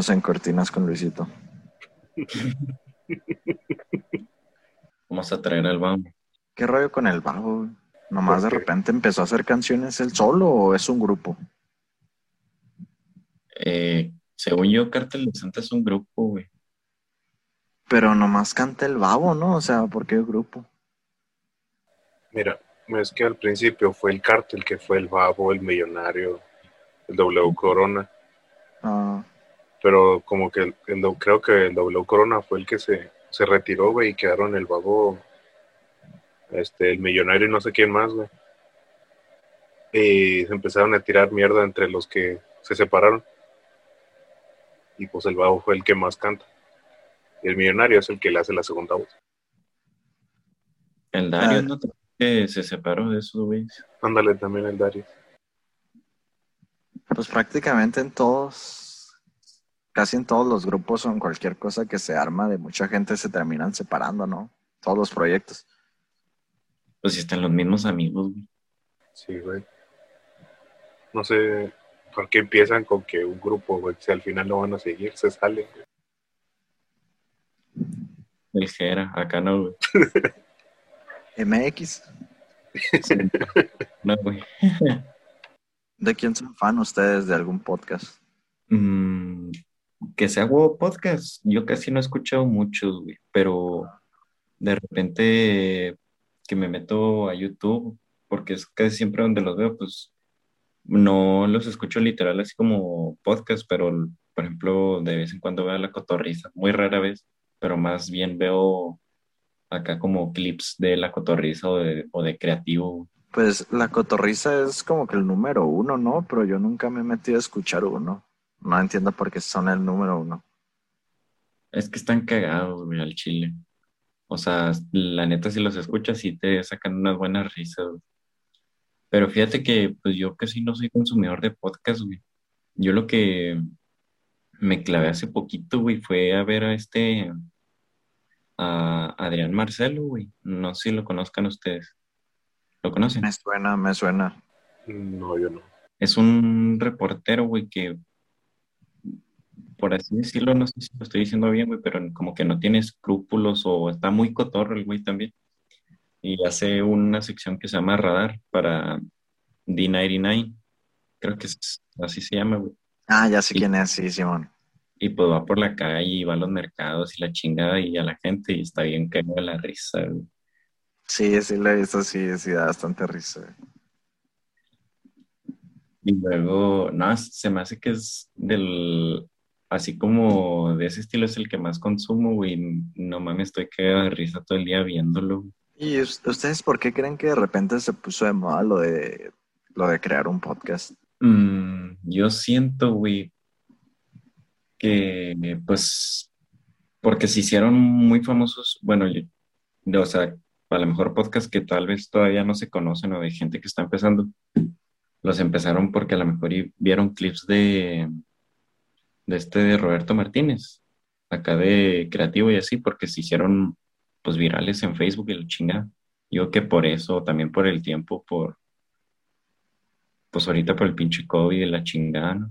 Bienvenidos en Cortinas con Luisito. Vamos a traer al babo. ¿Qué rollo con el babo? ¿Nomás de repente empezó a hacer canciones él solo o es un grupo? Eh, según yo, Cártel de Santa es un grupo, güey. Pero nomás canta el babo, ¿no? O sea, ¿por qué grupo? Mira, es que al principio fue el cártel que fue el babo, el millonario, el W Corona. Pero como que el, el- creo que el W Corona fue el que se, se retiró, güey, y quedaron el babo, este, el millonario y no sé quién más, güey. Y se empezaron a tirar mierda entre los que se separaron. Y pues el babo fue el que más canta. Y el millonario es el que le hace la segunda voz. El Dario, Ah. ¿no? Se separó de esos güeyes. Ándale también el Dario. pues prácticamente en todos, casi en todos los grupos o en cualquier cosa que se arma de mucha gente se terminan separando, ¿no? Todos los proyectos. Pues si están los mismos amigos, güey. Sí, güey. No sé por qué empiezan con que un grupo, güey, si al final no van a seguir, se salen. güey. El Jera, acá no, güey. MX, No, güey. ¿de quién son fan ustedes de algún podcast? Mm, que sea huevo podcast. Yo casi no he escuchado muchos. Pero de repente que me meto a YouTube, porque es casi siempre donde los veo, pues no los escucho literal así como podcast, pero por ejemplo, de vez en cuando veo la cotorriza, muy rara vez, pero más bien veo acá como clips de la cotorriza o de, o de creativo. Pues la cotorriza es como que el número uno, ¿no? Pero yo nunca me he metido a escuchar uno. No entiendo por qué son el número uno. Es que están cagados, güey, al chile. O sea, la neta, si los escuchas, sí te sacan unas buenas risas, güey. Pero fíjate que, pues yo casi no soy consumidor de podcast, güey. Yo lo que me clavé hace poquito, güey, fue a ver a este, a Adrián Marcelo, güey. No sé si lo conozcan ustedes. ¿Lo conocen? Me suena, me suena. No, yo no. Es un reportero, güey, que, por así decirlo, no sé si lo estoy diciendo bien, güey, pero como que no tiene escrúpulos o está muy cotorro el güey también. Y hace una sección que se llama Radar para D99. Creo que es, así se llama, güey. Ah, ya sé quién es, sí, Simón. Y pues va por la calle y va a los mercados y la chingada y a la gente y está bien cagado de la risa, güey. Sí, sí lo he visto, sí, sí da bastante risa. Y luego, no, se me hace que es del, así como de ese estilo es el que más consumo, güey. No mames, estoy cagado de risa todo el día viéndolo. ¿Y us- ustedes por qué creen que de repente se puso de moda lo de lo de crear un podcast? Mm, yo siento, güey, que pues, porque se hicieron muy famosos, bueno, yo- o sea, a lo mejor podcast que tal vez todavía no se conocen o de gente que está empezando, los empezaron porque a lo mejor vieron clips de, de este de Roberto Martínez, acá de creativo y así, porque se hicieron pues virales en Facebook y la chingada. Yo que por eso, también por el tiempo, por, pues ahorita por el pinche COVID y la chingada, ¿no?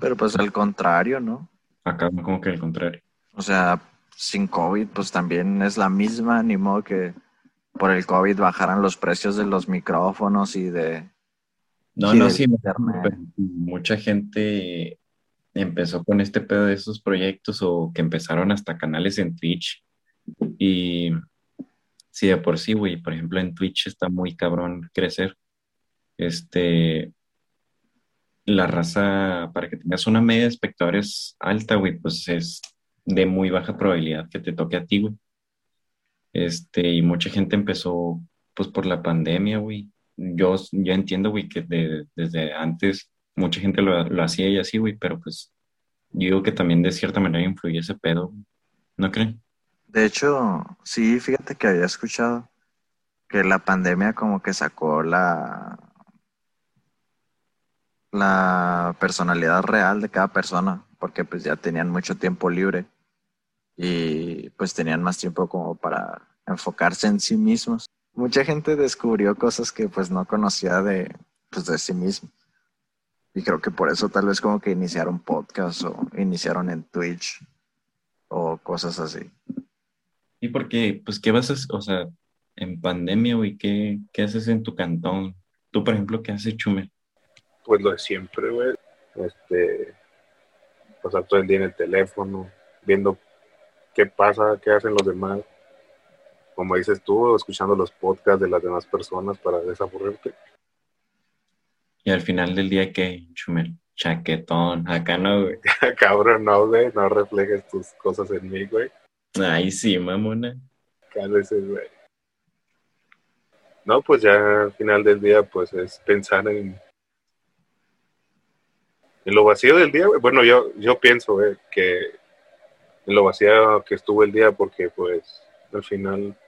Pero pues al contrario, ¿no? Acá como que al contrario. O sea, sin COVID, pues también es la misma, ni modo que por el COVID bajaran los precios de los micrófonos y de... No, no, sí, mucha gente empezó con este pedo de esos proyectos o que empezaron hasta canales en Twitch. Y sí, de por sí, güey, por ejemplo, en Twitch está muy cabrón crecer. Este, la raza, para que tengas una media de espectadores alta, güey, pues es de muy baja probabilidad que te toque a ti, güey. Este, y mucha gente empezó, pues, por la pandemia, güey. Yo, yo entiendo, güey, que de- desde antes mucha gente lo, lo hacía y así, güey, pero pues yo digo que también de cierta manera influye ese pedo, ¿no creen? De hecho, sí, fíjate que había escuchado que la pandemia como que sacó la, la personalidad real de cada persona, porque pues ya tenían mucho tiempo libre y pues tenían más tiempo como para enfocarse en sí mismos. Mucha gente descubrió cosas que pues no conocía de, pues, de sí mismo. Y creo que por eso tal vez como que iniciaron podcast o iniciaron en Twitch o cosas así. Y porque, pues, ¿qué vas a hacer? O sea, en pandemia, güey, ¿qué, ¿qué haces en tu cantón? Tú, por ejemplo, ¿qué haces, Chumel? Pues lo de siempre, güey. Este, pasar todo el día en el teléfono, viendo qué pasa, qué hacen los demás. Como dices tú, escuchando los podcasts de las demás personas para desaburrirte. Y al final del día, ¿qué, Chumel? Chaquetón, acá no, güey. Cabrón, no, güey, no reflejes tus cosas en mí, güey. Ay, sí, mamona. Cálese, güey. No, pues ya al final del día, pues es pensar en, en lo vacío del día. güey. Bueno, yo, yo pienso güey, que en lo vacío que estuvo el día, porque pues al final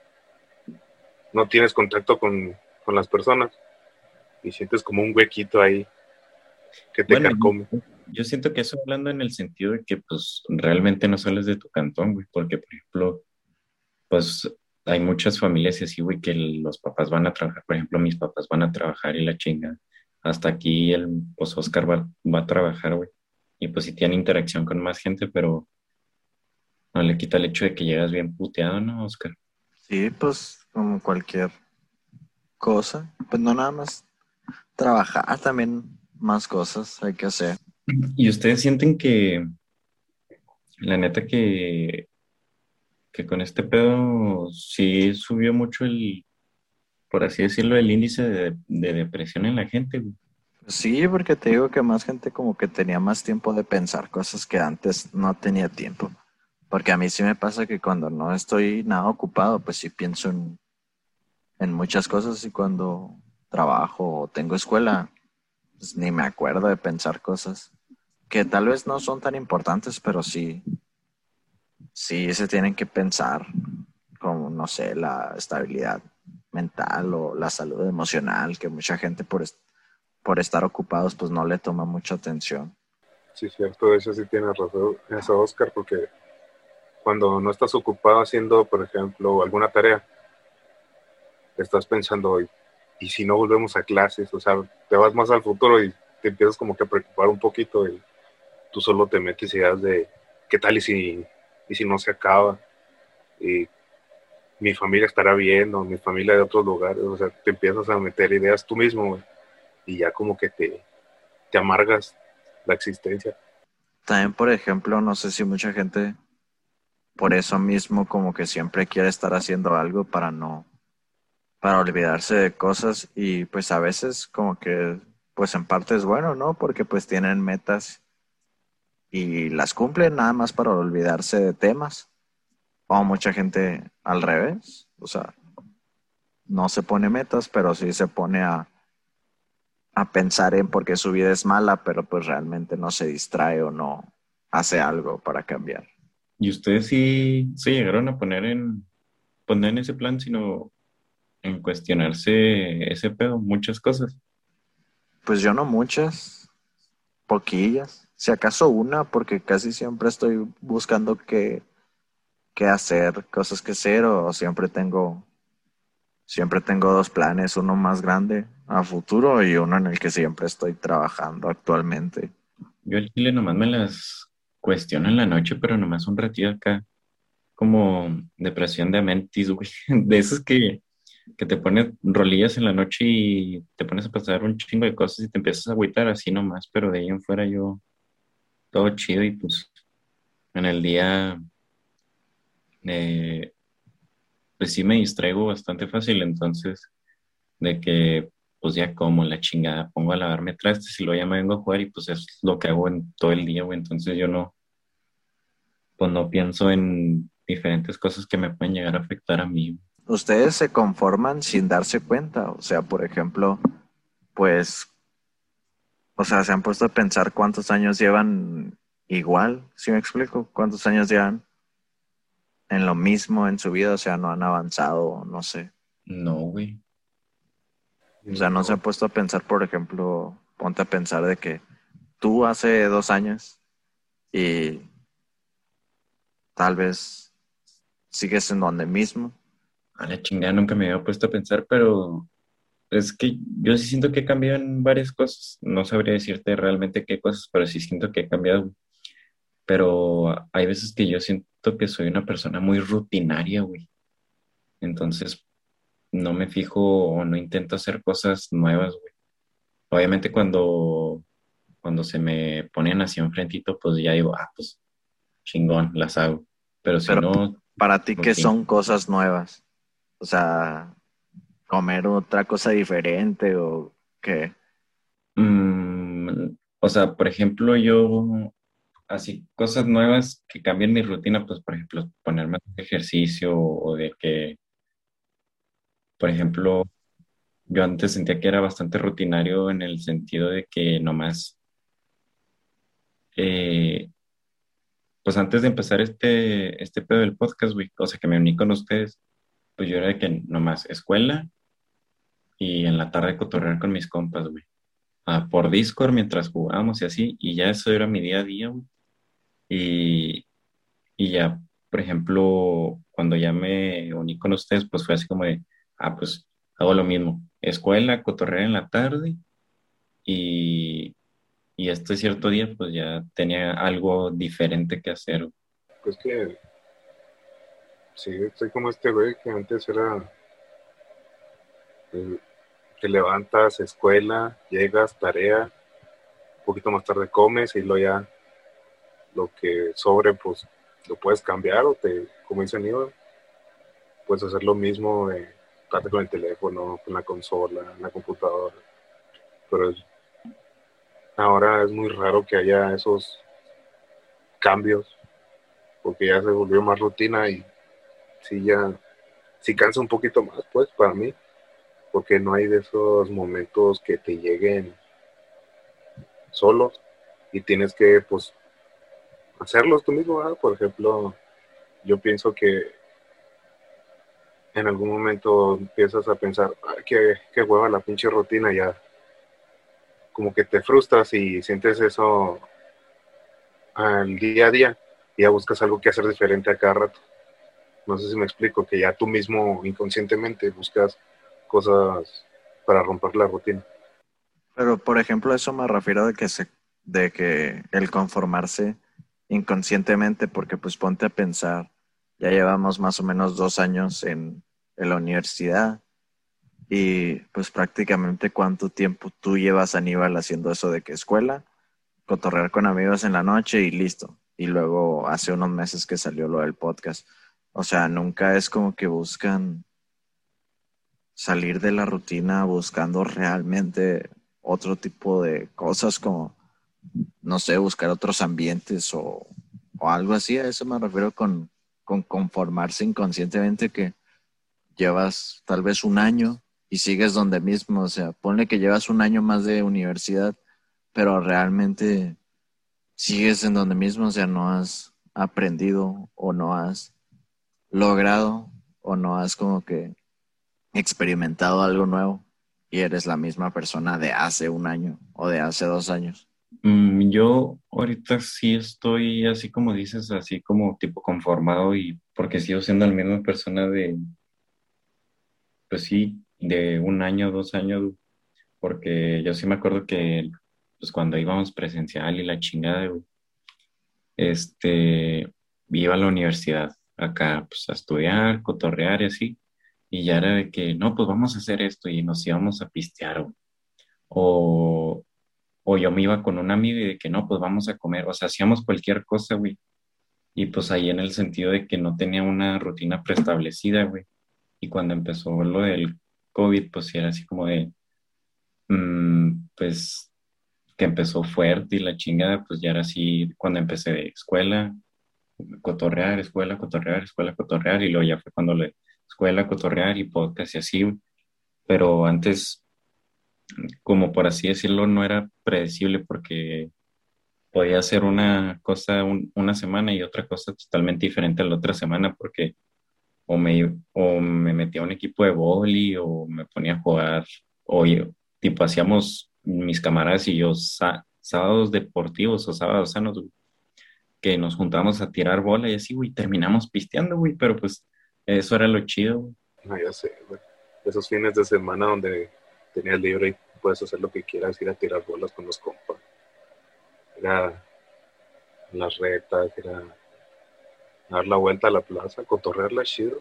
no tienes contacto con, con las personas y sientes como un huequito ahí que te Bueno, carcome. Yo siento que eso hablando en el sentido de que, pues, realmente no sales de tu cantón, güey, porque, por ejemplo, pues, hay muchas familias así, güey, que los papás van a trabajar, por ejemplo, mis papás van a trabajar y la chinga. Hasta aquí el, pues, Oscar va, va a trabajar, güey. Y pues sí tiene interacción con más gente, pero no le quita el hecho de que llegas bien puteado, ¿no, Oscar? Sí, pues como cualquier cosa. Pues no nada más trabajar, también más cosas hay que hacer. ¿Y ustedes sienten que, la neta, que, que con este pedo sí subió mucho el, por así decirlo, el índice de, de depresión en la gente, güey? Sí, porque te digo que más gente como que tenía más tiempo de pensar cosas que antes no tenía tiempo. Porque a mí sí me pasa que cuando no estoy nada ocupado, pues sí pienso en, en muchas cosas y cuando trabajo o tengo escuela, pues ni me acuerdo de pensar cosas que tal vez no son tan importantes, pero sí, sí se tienen que pensar, como, no sé, la estabilidad mental o la salud emocional, que mucha gente por, est- por estar ocupados pues no le toma mucha atención. Sí, cierto, eso sí tienes razón, eso, Oscar, porque cuando no estás ocupado haciendo, por ejemplo, alguna tarea, estás pensando, "Y- y si no volvemos a clases, o sea, te vas más al futuro y te empiezas como que a preocupar un poquito y tú solo te metes ideas de qué tal y si, y si no se acaba, y mi familia estará bien, o mi familia de otros lugares, o sea, te empiezas a meter ideas tú mismo, güey, y ya como que te, te amargas la existencia. También, por ejemplo, no sé si mucha gente por eso mismo como que siempre quiere estar haciendo algo para no, para olvidarse de cosas y pues a veces como que pues en parte es bueno, ¿no? Porque pues tienen metas y las cumplen nada más para olvidarse de temas. O mucha gente al revés, o sea, no se pone metas, pero sí se pone a, a pensar en por qué su vida es mala, pero pues realmente no se distrae o no hace algo para cambiar. ¿Y ustedes sí se llegaron a poner en, poner en ese plan, sino en cuestionarse ese pedo, muchas cosas? Pues yo no muchas, poquillas, si acaso una, porque casi siempre estoy buscando qué, qué hacer, cosas que hacer, o siempre tengo, siempre tengo dos planes, uno más grande a futuro y uno en el que siempre estoy trabajando actualmente. Yo al chile nomás me las cuestiono en la noche, pero nomás un ratito acá, como depresión de amentis, güey, de esos que, que te pones rolillas en la noche y te pones a pasar un chingo de cosas y te empiezas a agüitar así nomás, pero de ahí en fuera yo todo chido y pues en el día eh, pues sí me distraigo bastante fácil, entonces de que pues ya como la chingada, pongo a lavarme trastes y luego ya me vengo a jugar y pues es lo que hago en todo el día, güey, entonces yo no, pues no pienso en diferentes cosas que me pueden llegar a afectar a mí. Ustedes se conforman sin darse cuenta, o sea, por ejemplo, pues, o sea, se han puesto a pensar cuántos años llevan igual, ¿sí me explico? ¿Cuántos años llevan en lo mismo en su vida? O sea, no han avanzado, no sé. No, güey. O sea, no se han puesto a pensar, por ejemplo, ponte a pensar de que tú hace dos años y tal vez sigues en donde mismo. A la chingada nunca me había puesto a pensar, pero es que yo sí siento que he cambiado en varias cosas. No sabría decirte realmente qué cosas, pero sí siento que he cambiado. Pero hay veces que yo siento que soy una persona muy rutinaria, güey. Entonces, no me fijo o no intento hacer cosas nuevas, güey. Obviamente cuando, cuando se me ponen así enfrentito, pues ya digo, ah, pues chingón, las hago. Pero si no... Para ti, ¿qué son cosas nuevas? O sea, comer otra cosa diferente o qué? Mm, o sea, por ejemplo, yo, así, cosas nuevas que cambien mi rutina, pues, por ejemplo, ponerme ejercicio o de que, por ejemplo, yo antes sentía que era bastante rutinario en el sentido de que nomás, eh, pues antes de empezar este, este pedo del podcast, güey, o sea, que me uní con ustedes, pues yo era de que nomás escuela, y en la tarde cotorrear con mis compas, güey. Ah, por Discord mientras jugábamos y así, y ya eso era mi día a día, güey. Y, y ya, por ejemplo, cuando ya me uní con ustedes, pues fue así como de, ah, pues hago lo mismo, escuela, cotorrear en la tarde, y, y este cierto día, pues ya tenía algo diferente que hacer. Pues que, sí, soy como este güey que antes era te levantas, escuela, llegas, tarea, un poquito más tarde comes y luego ya lo que sobre, pues lo puedes cambiar o te, como dice Aníbal, puedes hacer lo mismo de con el teléfono, con la consola, en la computadora. Pero ahora es muy raro que haya esos cambios, porque ya se volvió más rutina y sí ya, sí cansa un poquito más, pues, para mí porque no hay de esos momentos que te lleguen solos y tienes que pues hacerlos tú mismo. Por ejemplo, yo pienso que en algún momento empiezas a pensar, qué, qué hueva la pinche rutina ya. Como que te frustras y sientes eso al día a día y ya buscas algo que hacer diferente a cada rato. No sé si me explico, que ya tú mismo inconscientemente buscas cosas para romper la rutina. Pero, por ejemplo, eso me refiero de que, se, de que el conformarse inconscientemente, porque pues ponte a pensar, ya llevamos más o menos dos años en, en la universidad y pues prácticamente cuánto tiempo tú llevas, Aníbal, haciendo eso de que escuela, cotorrear con amigos en la noche y listo. Y luego hace unos meses que salió lo del podcast. O sea, nunca es como que buscan salir de la rutina buscando realmente otro tipo de cosas como, no sé, buscar otros ambientes o, algo así. A eso me refiero con, con conformarse inconscientemente que llevas tal vez un año y sigues donde mismo. O sea, ponle que llevas un año más de universidad, pero realmente sigues en donde mismo. O sea, no has aprendido o no has logrado o no has como que experimentado algo nuevo y eres la misma persona de hace un año o de hace dos años? Mm, yo ahorita sí estoy así como dices, así como tipo conformado y porque sigo siendo la misma persona de, pues sí, de un año, dos años, porque yo sí me acuerdo que pues cuando íbamos presencial y la chingada, este, iba a la universidad acá pues a estudiar, cotorrear y así, y ya era de que, no, pues vamos a hacer esto y nos íbamos a pistear. O, o yo me iba con un amigo y de que, no, pues vamos a comer. O sea, hacíamos cualquier cosa, güey. Y pues ahí en el sentido de que no tenía una rutina preestablecida, güey. Y cuando empezó lo del COVID, pues era así como de, mm, pues que empezó fuerte y la chingada, pues ya era así cuando empecé de escuela, cotorrear, escuela, cotorrear, escuela, cotorrear, y luego ya fue cuando le escuela, cotorrear y podcast y así, pero antes, como por así decirlo, no era predecible porque podía hacer una cosa una semana y otra cosa totalmente diferente a la otra semana porque o me, o me metía a un equipo de boli o me ponía a jugar, o tipo hacíamos mis camaradas y yo sábados deportivos o sábados sanos, que nos juntábamos a tirar bola y así, güey, terminamos pisteando, güey, pero pues eso era lo chido. No, ya sé, Esos fines de semana donde tenías libre y puedes hacer lo que quieras, ir a tirar bolas con los compas, ir a las retas, ir a dar la vuelta a la plaza, cotorrearla chido.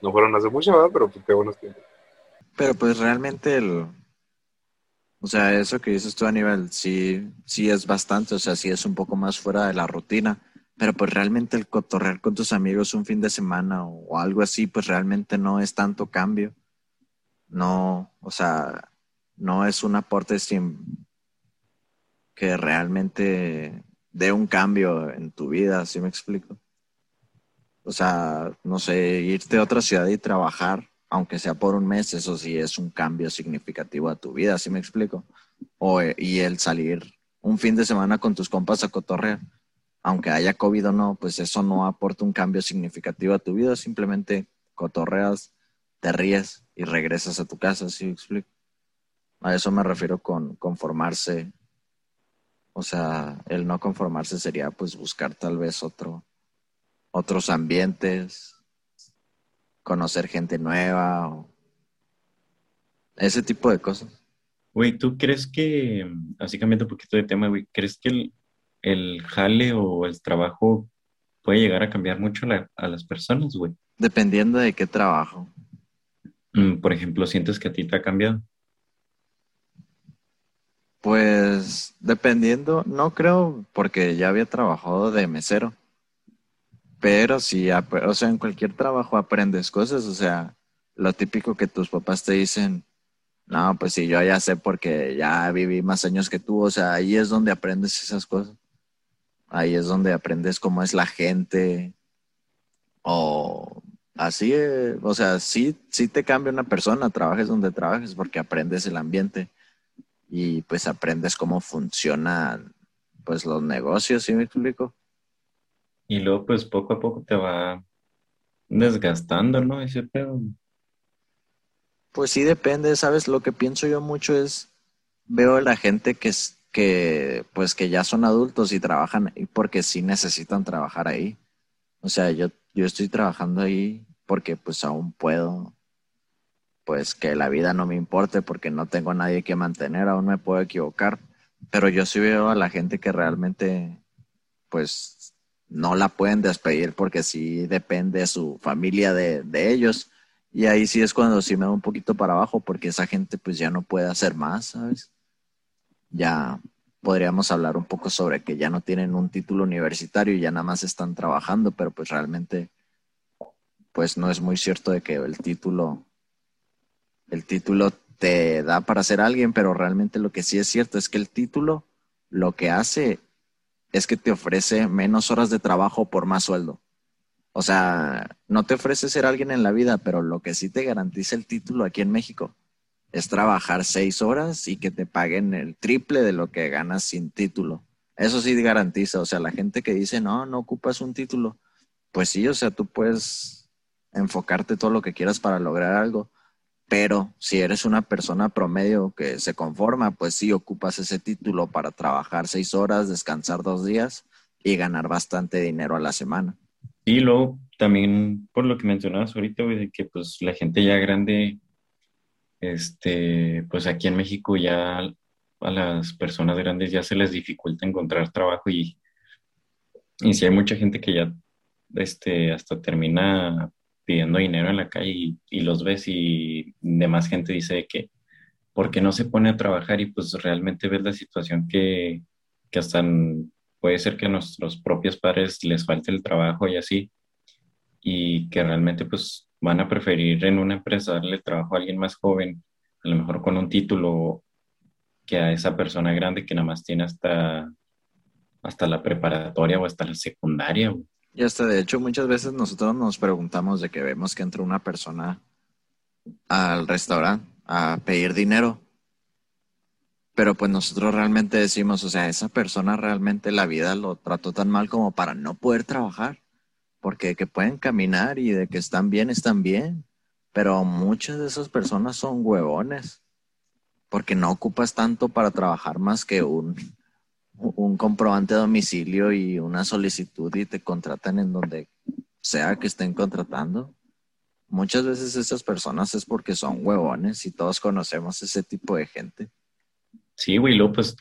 No fueron hace mucho, ¿verdad? pero pues qué buenos tiempos. Pero pues realmente el, o sea, eso que dices tú, Aníbal, sí, sí es bastante, o sea, sí es un poco más fuera de la rutina, pero pues realmente el cotorrear con tus amigos un fin de semana o, algo así, pues realmente no es tanto cambio. No, o sea, no es un aporte sin que realmente dé un cambio en tu vida, ¿sí me explico? O sea, no sé, irte a otra ciudad y trabajar aunque sea por un mes, eso sí es un cambio significativo a tu vida, ¿sí me explico? O, y el salir un fin de semana con tus compas a cotorrear, aunque haya COVID o no, pues eso no aporta un cambio significativo a tu vida, simplemente cotorreas, te ríes y regresas a tu casa, ¿sí me explico? A eso me refiero con conformarse. O sea, el no conformarse sería pues buscar tal vez otro, otros ambientes, conocer gente nueva o ese tipo de cosas. Güey, ¿tú crees que, así cambiando un poquito de tema, güey, ¿crees que el, el jale o el trabajo puede llegar a cambiar mucho a las personas, güey? Dependiendo de qué trabajo. Mm, por ejemplo, ¿sientes que a ti te ha cambiado? Pues dependiendo, no creo, porque ya había trabajado de mesero. Pero sí, o sea, en cualquier trabajo aprendes cosas, o sea, lo típico que tus papás te dicen, no, pues sí, yo ya sé porque ya viví más años que tú, o sea, ahí es donde aprendes esas cosas. Ahí es donde aprendes cómo es la gente. O así, eh, o sea, sí, sí te cambia una persona, trabajes donde trabajes porque aprendes el ambiente y pues aprendes cómo funcionan pues los negocios, ¿sí me explico? Y luego, pues poco a poco te va desgastando, ¿no? Ese. Pues sí, depende, ¿sabes? Lo que pienso yo mucho es, veo a la gente que, es, que, pues que ya son adultos y trabajan ahí porque sí necesitan trabajar ahí. O sea, yo, yo estoy trabajando ahí porque pues aún puedo, pues que la vida no me importe porque no tengo nadie que mantener, aún me puedo equivocar. Pero yo sí veo a la gente que realmente, pues no la pueden despedir porque sí depende su familia de, de, ellos. Y ahí sí es cuando sí me da un poquito para abajo porque esa gente pues ya no puede hacer más, ¿sabes? Ya podríamos hablar un poco sobre que ya no tienen un título universitario y ya nada más están trabajando, pero pues realmente pues no es muy cierto de que el título el título te da para ser alguien, pero realmente lo que sí es cierto es que el título lo que hace es que te ofrece menos horas de trabajo por más sueldo. O sea, no te ofrece ser alguien en la vida, pero lo que sí te garantiza el título aquí en México es trabajar seis horas y que te paguen el triple de lo que ganas sin título. Eso sí garantiza, o sea, la gente que dice, no, no ocupas un título, pues sí, o sea, tú puedes enfocarte todo lo que quieras para lograr algo, pero si eres una persona promedio que se conforma, pues sí ocupas ese título para trabajar seis horas, descansar dos días y ganar bastante dinero a la semana. Y luego también por lo que mencionabas ahorita, que pues la gente ya grande, este, pues aquí en México ya a las personas grandes ya se les dificulta encontrar trabajo y, y si hay mucha gente que ya este, hasta termina pidiendo dinero en la calle y, los ves y demás gente dice que porque no se pone a trabajar y pues realmente ves la situación que, que hasta puede ser que a nuestros propios padres les falte el trabajo y así y que realmente pues van a preferir en una empresa darle trabajo a alguien más joven, a lo mejor con un título que a esa persona grande que nada más tiene hasta, hasta la preparatoria o hasta la secundaria. Y hasta de hecho muchas veces nosotros nos preguntamos de que vemos que entra una persona al restaurante a pedir dinero. Pero pues nosotros realmente decimos, o sea, esa persona realmente la vida lo trató tan mal como para no poder trabajar. Porque que pueden caminar y de que están bien, están bien. Pero muchas de esas personas son huevones. Porque no ocupas tanto para trabajar más que un, un comprobante de domicilio y una solicitud y te contratan en donde sea que estén contratando. muchas veces esas personas es porque son huevones y todos conocemos ese tipo de gente. Sí, güey, luego pues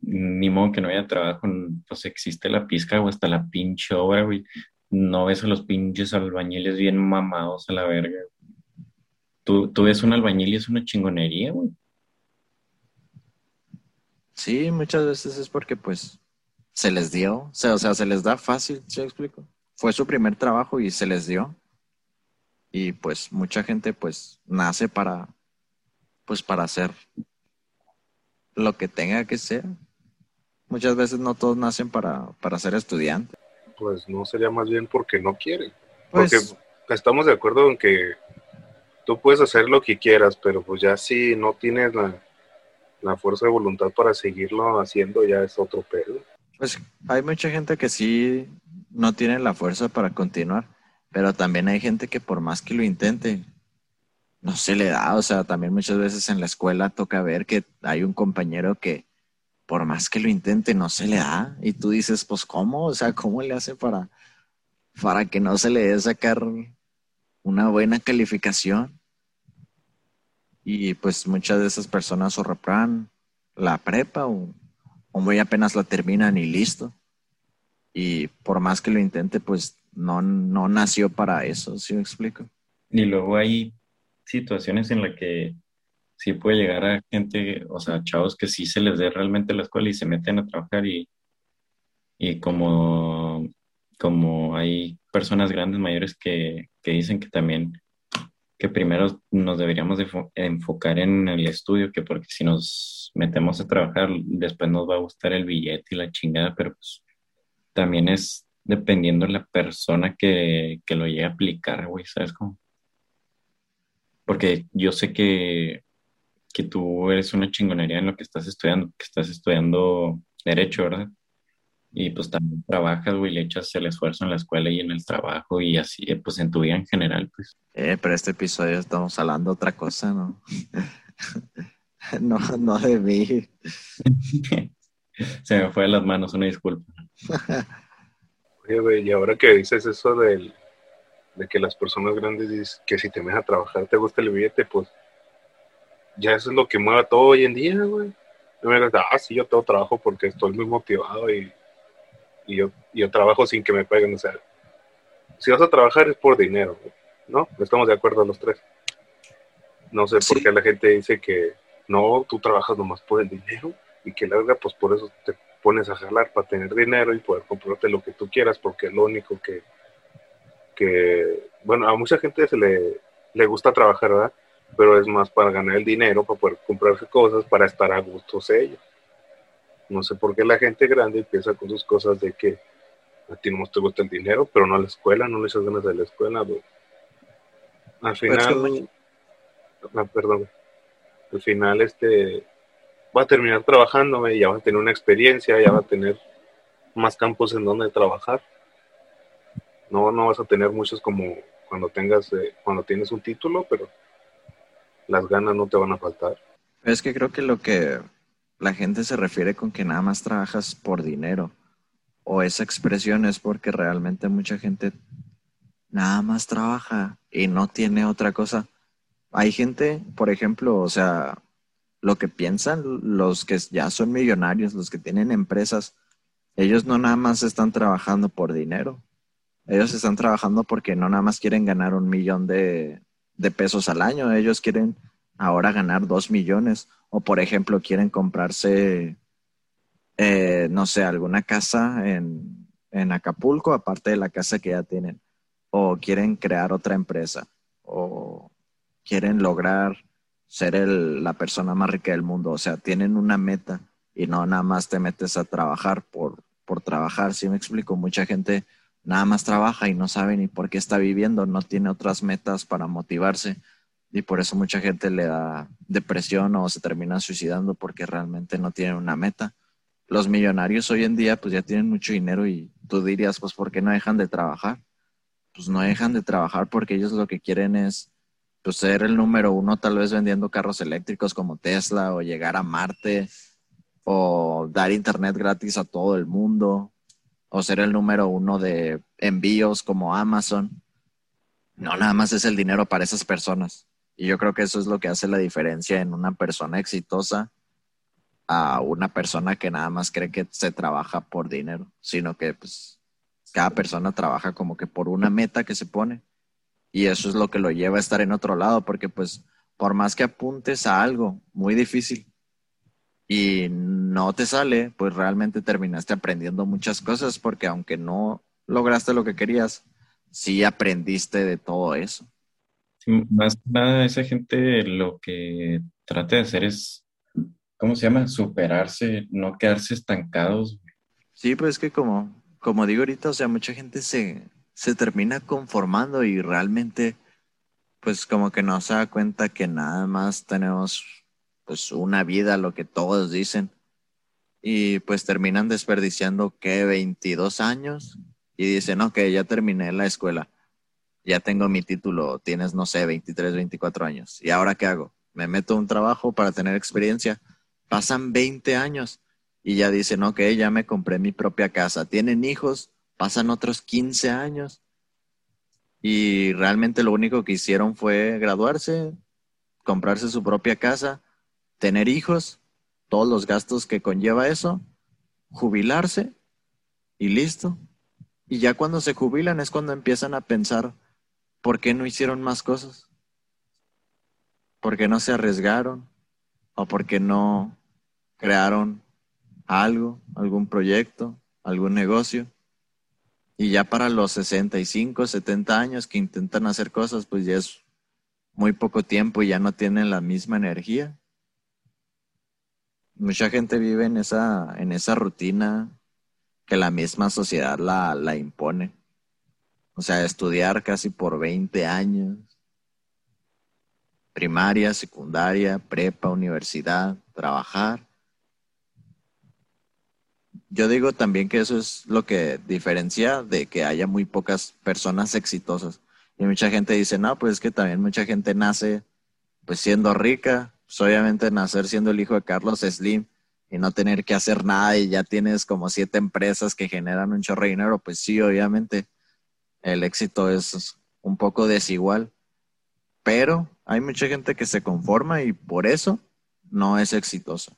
ni modo que no haya trabajo, pues existe la pizca o hasta la pinche obra, güey. No ves a los pinches albañiles bien mamados a la verga. Tú, tú ves un albañil y es una chingonería, güey. Sí, muchas veces es porque pues se les dio, o sea, o sea, se les da fácil, ¿sí explico? Fue su primer trabajo y se les dio. Y pues mucha gente pues nace para, pues para hacer lo que tenga que ser. Muchas veces no todos nacen para, para ser estudiantes. Pues no sería más bien porque no quieren. Pues, porque estamos de acuerdo en que tú puedes hacer lo que quieras, pero pues ya si no tienes la, la fuerza de voluntad para seguirlo haciendo, ya es otro pedo. Pues hay mucha gente que sí no tiene la fuerza para continuar, pero también hay gente que por más que lo intente, no se le da. O sea, también muchas veces en la escuela toca ver que hay un compañero que por más que lo intente, no se le da. Y tú dices, pues, ¿cómo? O sea, ¿cómo le hace para, para que no se le dé sacar una buena calificación? Y pues muchas de esas personas o la prepa o, o muy apenas la terminan y listo. Y por más que lo intente, pues no, no nació para eso, ¿sí me explico? Y luego hay situaciones en las que sí puede llegar a gente, o sea, chavos que sí se les dé realmente la escuela y se meten a trabajar y, y como, como hay personas grandes mayores que, que dicen que también que primero nos deberíamos de enfocar en el estudio, que porque si nos metemos a trabajar, después nos va a gustar el billete y la chingada, pero pues también es dependiendo de la persona que, que lo llegue a aplicar, güey, ¿sabes cómo? Porque yo sé que, que tú eres una chingonería en lo que estás estudiando, que estás estudiando derecho, ¿verdad? Y pues también trabajas, güey, le echas el esfuerzo en la escuela y en el trabajo y así, eh, pues en tu vida en general, pues. Eh, pero este episodio estamos hablando de otra cosa, ¿no? no, no de mí. Se me fue de las manos, una disculpa. Oye, güey, y ahora que dices eso del, de que las personas grandes dicen que si te metes a trabajar te gusta el billete, pues ya eso es lo que mueve todo hoy en día, güey. me ah, sí, yo tengo trabajo porque estoy muy motivado y y yo, yo trabajo sin que me paguen. O sea, si vas a trabajar es por dinero, ¿no? Estamos de acuerdo los tres. No sé por qué la gente dice que no, tú trabajas nomás por el dinero y que la verdad, pues por eso te pones a jalar para tener dinero y poder comprarte lo que tú quieras, porque es lo único que, que bueno, a mucha gente se le, le gusta trabajar, ¿verdad? Pero es más para ganar el dinero, para poder comprarse cosas, para estar a gusto ellos. No sé por qué la gente grande empieza con sus cosas de que a ti no te gusta el dinero, pero no a la escuela, no le echas ganas de la escuela. Al pues final, ah, perdón, al final este va a terminar trabajando y ya va a tener una experiencia, ya va a tener más campos en donde trabajar. No, no vas a tener muchos como cuando tengas, eh, cuando tienes un título, pero las ganas no te van a faltar. Es que creo que lo que la gente se refiere con que nada más trabajas por dinero. O esa expresión es porque realmente mucha gente nada más trabaja y no tiene otra cosa. Hay gente, por ejemplo, o sea, lo que piensan los que ya son millonarios, los que tienen empresas, ellos no nada más están trabajando por dinero. Ellos están trabajando porque no nada más quieren ganar un millón de, de pesos al año, ellos quieren ahora ganar dos millones. O por ejemplo, quieren comprarse, eh, no sé, alguna casa en, en Acapulco, aparte de la casa que ya tienen. O quieren crear otra empresa. O quieren lograr ser el, la persona más rica del mundo. O sea, tienen una meta y no nada más te metes a trabajar por, por trabajar. Si me explico, mucha gente nada más trabaja y no sabe ni por qué está viviendo, no tiene otras metas para motivarse y por eso mucha gente le da depresión o se termina suicidando porque realmente no tienen una meta. Los millonarios hoy en día pues ya tienen mucho dinero y tú dirías pues ¿por qué no dejan de trabajar? Pues no dejan de trabajar porque ellos lo que quieren es pues ser el número uno tal vez vendiendo carros eléctricos como Tesla o llegar a Marte o dar internet gratis a todo el mundo o ser el número uno de envíos como Amazon no nada más es el dinero para esas personas. Y yo creo que eso es lo que hace la diferencia en una persona exitosa a una persona que nada más cree que se trabaja por dinero, sino que pues cada persona trabaja como que por una meta que se pone y eso es lo que lo lleva a estar en otro lado, porque pues por más que apuntes a algo muy difícil y no te sale, pues realmente terminaste aprendiendo muchas cosas porque aunque no lograste lo que querías, sí aprendiste de todo eso. Más nada, esa gente lo que trata de hacer es ¿cómo se llama? Superarse, no quedarse estancados. Sí, pues es que como, como digo ahorita, o sea, mucha gente se, se termina conformando y realmente, pues como que no se da cuenta que nada más tenemos pues una vida, lo que todos dicen, y pues terminan desperdiciando, ¿qué? 22 años, y dicen, ok, ya terminé la escuela, ya tengo mi título, tienes, no sé, 23, 24 años, ¿y ahora qué hago? Me meto a un trabajo para tener experiencia Pasan 20 años y ya dicen, ok, ya me compré mi propia casa. Tienen hijos, pasan otros 15 años y realmente lo único que hicieron fue graduarse, comprarse su propia casa, tener hijos, todos los gastos que conlleva eso, jubilarse y listo. Y ya cuando se jubilan es cuando empiezan a pensar, ¿por qué no hicieron más cosas? ¿Por qué no se arriesgaron? ¿O por qué no crearon algo, algún proyecto, algún negocio. Y ya para los 65, 70 años que intentan hacer cosas, pues ya es muy poco tiempo y ya no tienen la misma energía. Mucha gente vive en esa, en esa rutina que la misma sociedad la, la impone. O sea, estudiar casi por 20 años, primaria, secundaria, prepa, universidad, trabajar. Yo digo también que eso es lo que diferencia de que haya muy pocas personas exitosas. Y mucha gente dice, no, pues es que también mucha gente nace pues siendo rica, pues obviamente nacer siendo el hijo de Carlos Slim y no tener que hacer nada y ya tienes como siete empresas que generan un chorro de dinero, pues sí, obviamente el éxito es un poco desigual, pero hay mucha gente que se conforma y por eso no es exitosa.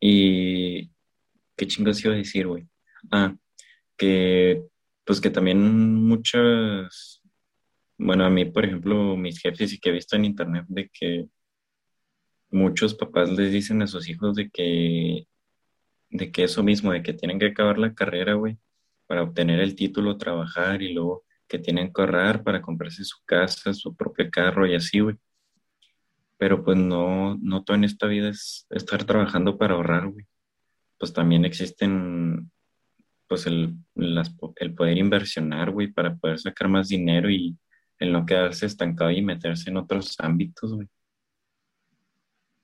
Y ¿Qué chingos iba a decir, güey? Ah, que pues que también muchas, bueno, a mí, por ejemplo, mis jefes y que he visto en internet de que muchos papás les dicen a sus hijos de que, de que eso mismo, de que tienen que acabar la carrera, güey, para obtener el título, trabajar y luego que tienen que ahorrar para comprarse su casa, su propio carro y así, güey. Pero pues no, no todo en esta vida es estar trabajando para ahorrar, güey pues también existen, pues el, el poder inversionar, güey, para poder sacar más dinero y el no quedarse estancado y meterse en otros ámbitos, güey.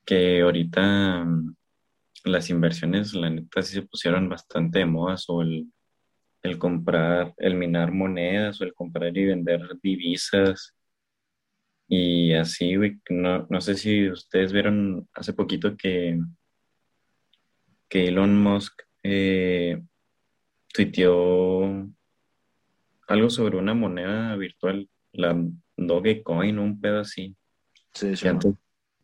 Que ahorita mm, las inversiones, la neta, sí se pusieron bastante de moda, o el, el comprar, el minar monedas, o el comprar y vender divisas, y así, güey, no, no sé si ustedes vieron hace poquito que que Elon Musk eh, tuiteó algo sobre una moneda virtual, la Dogecoin, un pedo así. Sí, que, antes,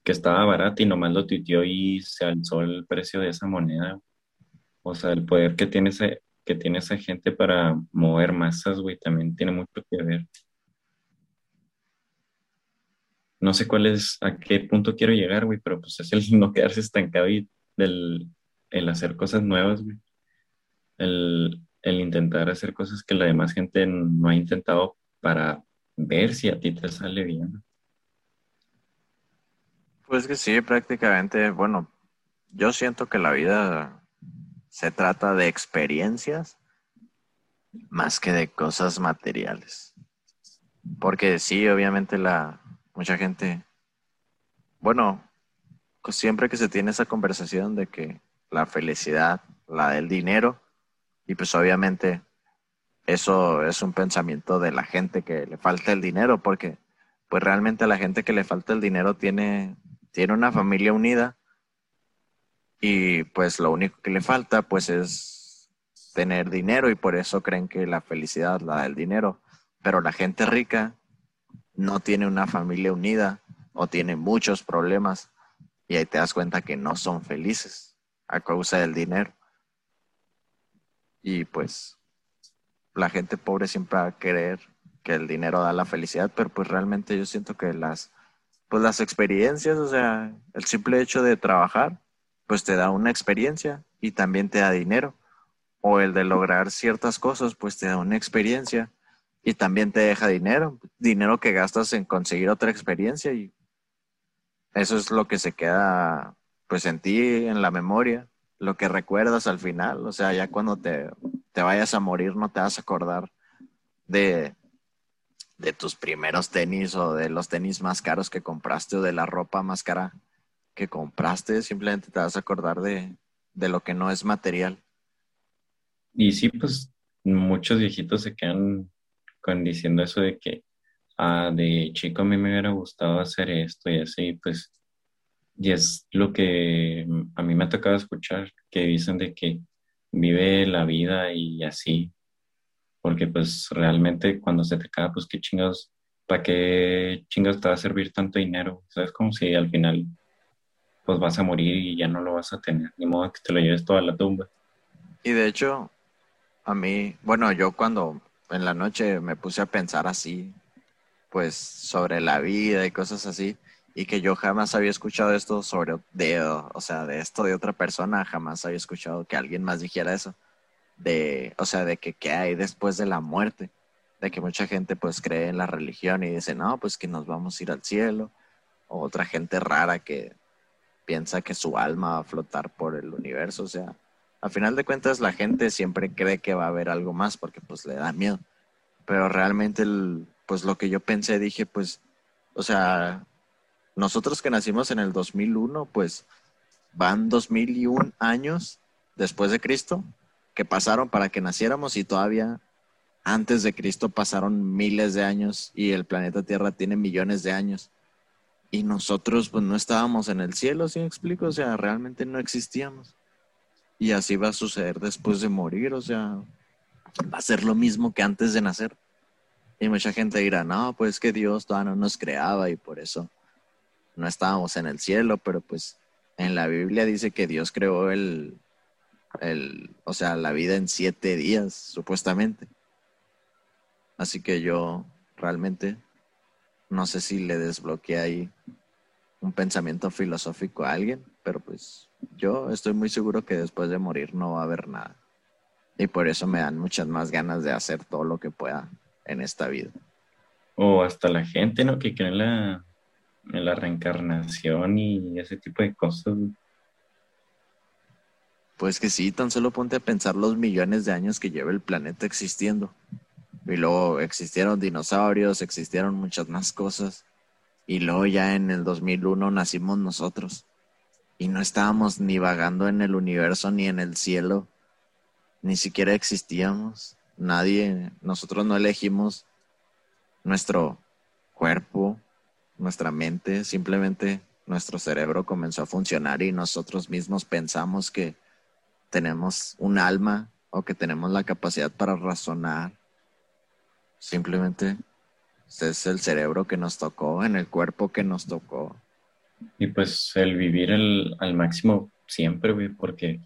que estaba barata y nomás lo tuiteó y se alzó el precio de esa moneda. O sea, el poder que tiene, ese, que tiene esa gente para mover masas, güey, también tiene mucho que ver. No sé cuál es, a qué punto quiero llegar, güey, pero pues es el no quedarse estancado y del, el hacer cosas nuevas, El, intentar hacer cosas que la demás gente no ha intentado para ver si a ti te sale bien. Pues que sí, prácticamente, bueno, yo siento que la vida se trata de experiencias más que de cosas materiales. Porque sí, obviamente la mucha gente, bueno, siempre que se tiene esa conversación de que la felicidad, la del dinero, y pues obviamente eso es un pensamiento de la gente que le falta el dinero, porque pues realmente la gente que le falta el dinero tiene, tiene una familia unida y pues lo único que le falta pues es tener dinero y por eso creen que la felicidad la del dinero. Pero la gente rica no tiene una familia unida o tiene muchos problemas y ahí te das cuenta que no son felices a causa del dinero. Y pues la gente pobre siempre va a querer que el dinero da la felicidad, pero pues realmente yo siento que las pues las experiencias, o sea, el simple hecho de trabajar, pues te da una experiencia y también te da dinero. O el de lograr ciertas cosas, pues te da una experiencia y también te deja dinero, dinero que gastas en conseguir otra experiencia y eso es lo que se queda pues en ti, en la memoria, lo que recuerdas al final, o sea, ya cuando te, te vayas a morir no te vas a acordar de, de tus primeros tenis o de los tenis más caros que compraste o de la ropa más cara que compraste, simplemente te vas a acordar de, de lo que no es material. Y sí, pues muchos viejitos se quedan con diciendo eso de que ah, de chico a mí me hubiera gustado hacer esto y así, pues, y es lo que a mí me ha tocado escuchar, que dicen de que vive la vida y así, porque pues realmente cuando se te acaba, pues qué chingados, ¿para qué chingados te va a servir tanto dinero? ¿Sabes? Como si al final pues vas a morir y ya no lo vas a tener, ni modo que te lo lleves toda la tumba. Y de hecho, a mí, bueno, yo cuando en la noche me puse a pensar así, pues sobre la vida y cosas así, y que yo jamás había escuchado esto sobre, de, o sea, de esto de otra persona, jamás había escuchado que alguien más dijera eso, de, o sea, de que qué hay después de la muerte, de que mucha gente pues cree en la religión y dice, no, pues que nos vamos a ir al cielo, o otra gente rara que piensa que su alma va a flotar por el universo. O sea, a final de cuentas la gente siempre cree que va a haber algo más porque pues le da miedo. Pero realmente, el, pues lo que yo pensé, dije, pues, o sea, nosotros que nacimos en el 2001, pues van 2001 años después de Cristo que pasaron para que naciéramos y todavía antes de Cristo pasaron miles de años y el planeta Tierra tiene millones de años y nosotros pues no estábamos en el cielo, ¿sí me explico? O sea, realmente no existíamos. Y así va a suceder después de morir, o sea, va a ser lo mismo que antes de nacer. Y mucha gente dirá, no, pues que Dios todavía no nos creaba y por eso no estábamos en el cielo, pero pues en la Biblia dice que Dios creó el, el, o sea, la vida en siete días, supuestamente. Así que yo realmente no sé si le desbloqueé ahí un pensamiento filosófico a alguien, pero pues yo estoy muy seguro que después de morir no va a haber nada. Y por eso me dan muchas más ganas de hacer todo lo que pueda en esta vida. O hasta la gente, ¿no? Que cree en la, en la reencarnación y ese tipo de cosas. Pues que sí, tan solo ponte a pensar los millones de años que lleva el planeta existiendo. Y luego existieron dinosaurios, existieron muchas más cosas. Y luego ya en el 2001 nacimos nosotros. Y no estábamos ni vagando en el universo ni en el cielo. Ni siquiera existíamos. Nadie, nosotros no elegimos nuestro cuerpo, nuestra mente, simplemente nuestro cerebro comenzó a funcionar y nosotros mismos pensamos que tenemos un alma o que tenemos la capacidad para razonar Simplemente es el cerebro que nos tocó, en el cuerpo que nos tocó. Y pues el vivir al máximo siempre, güey, porque,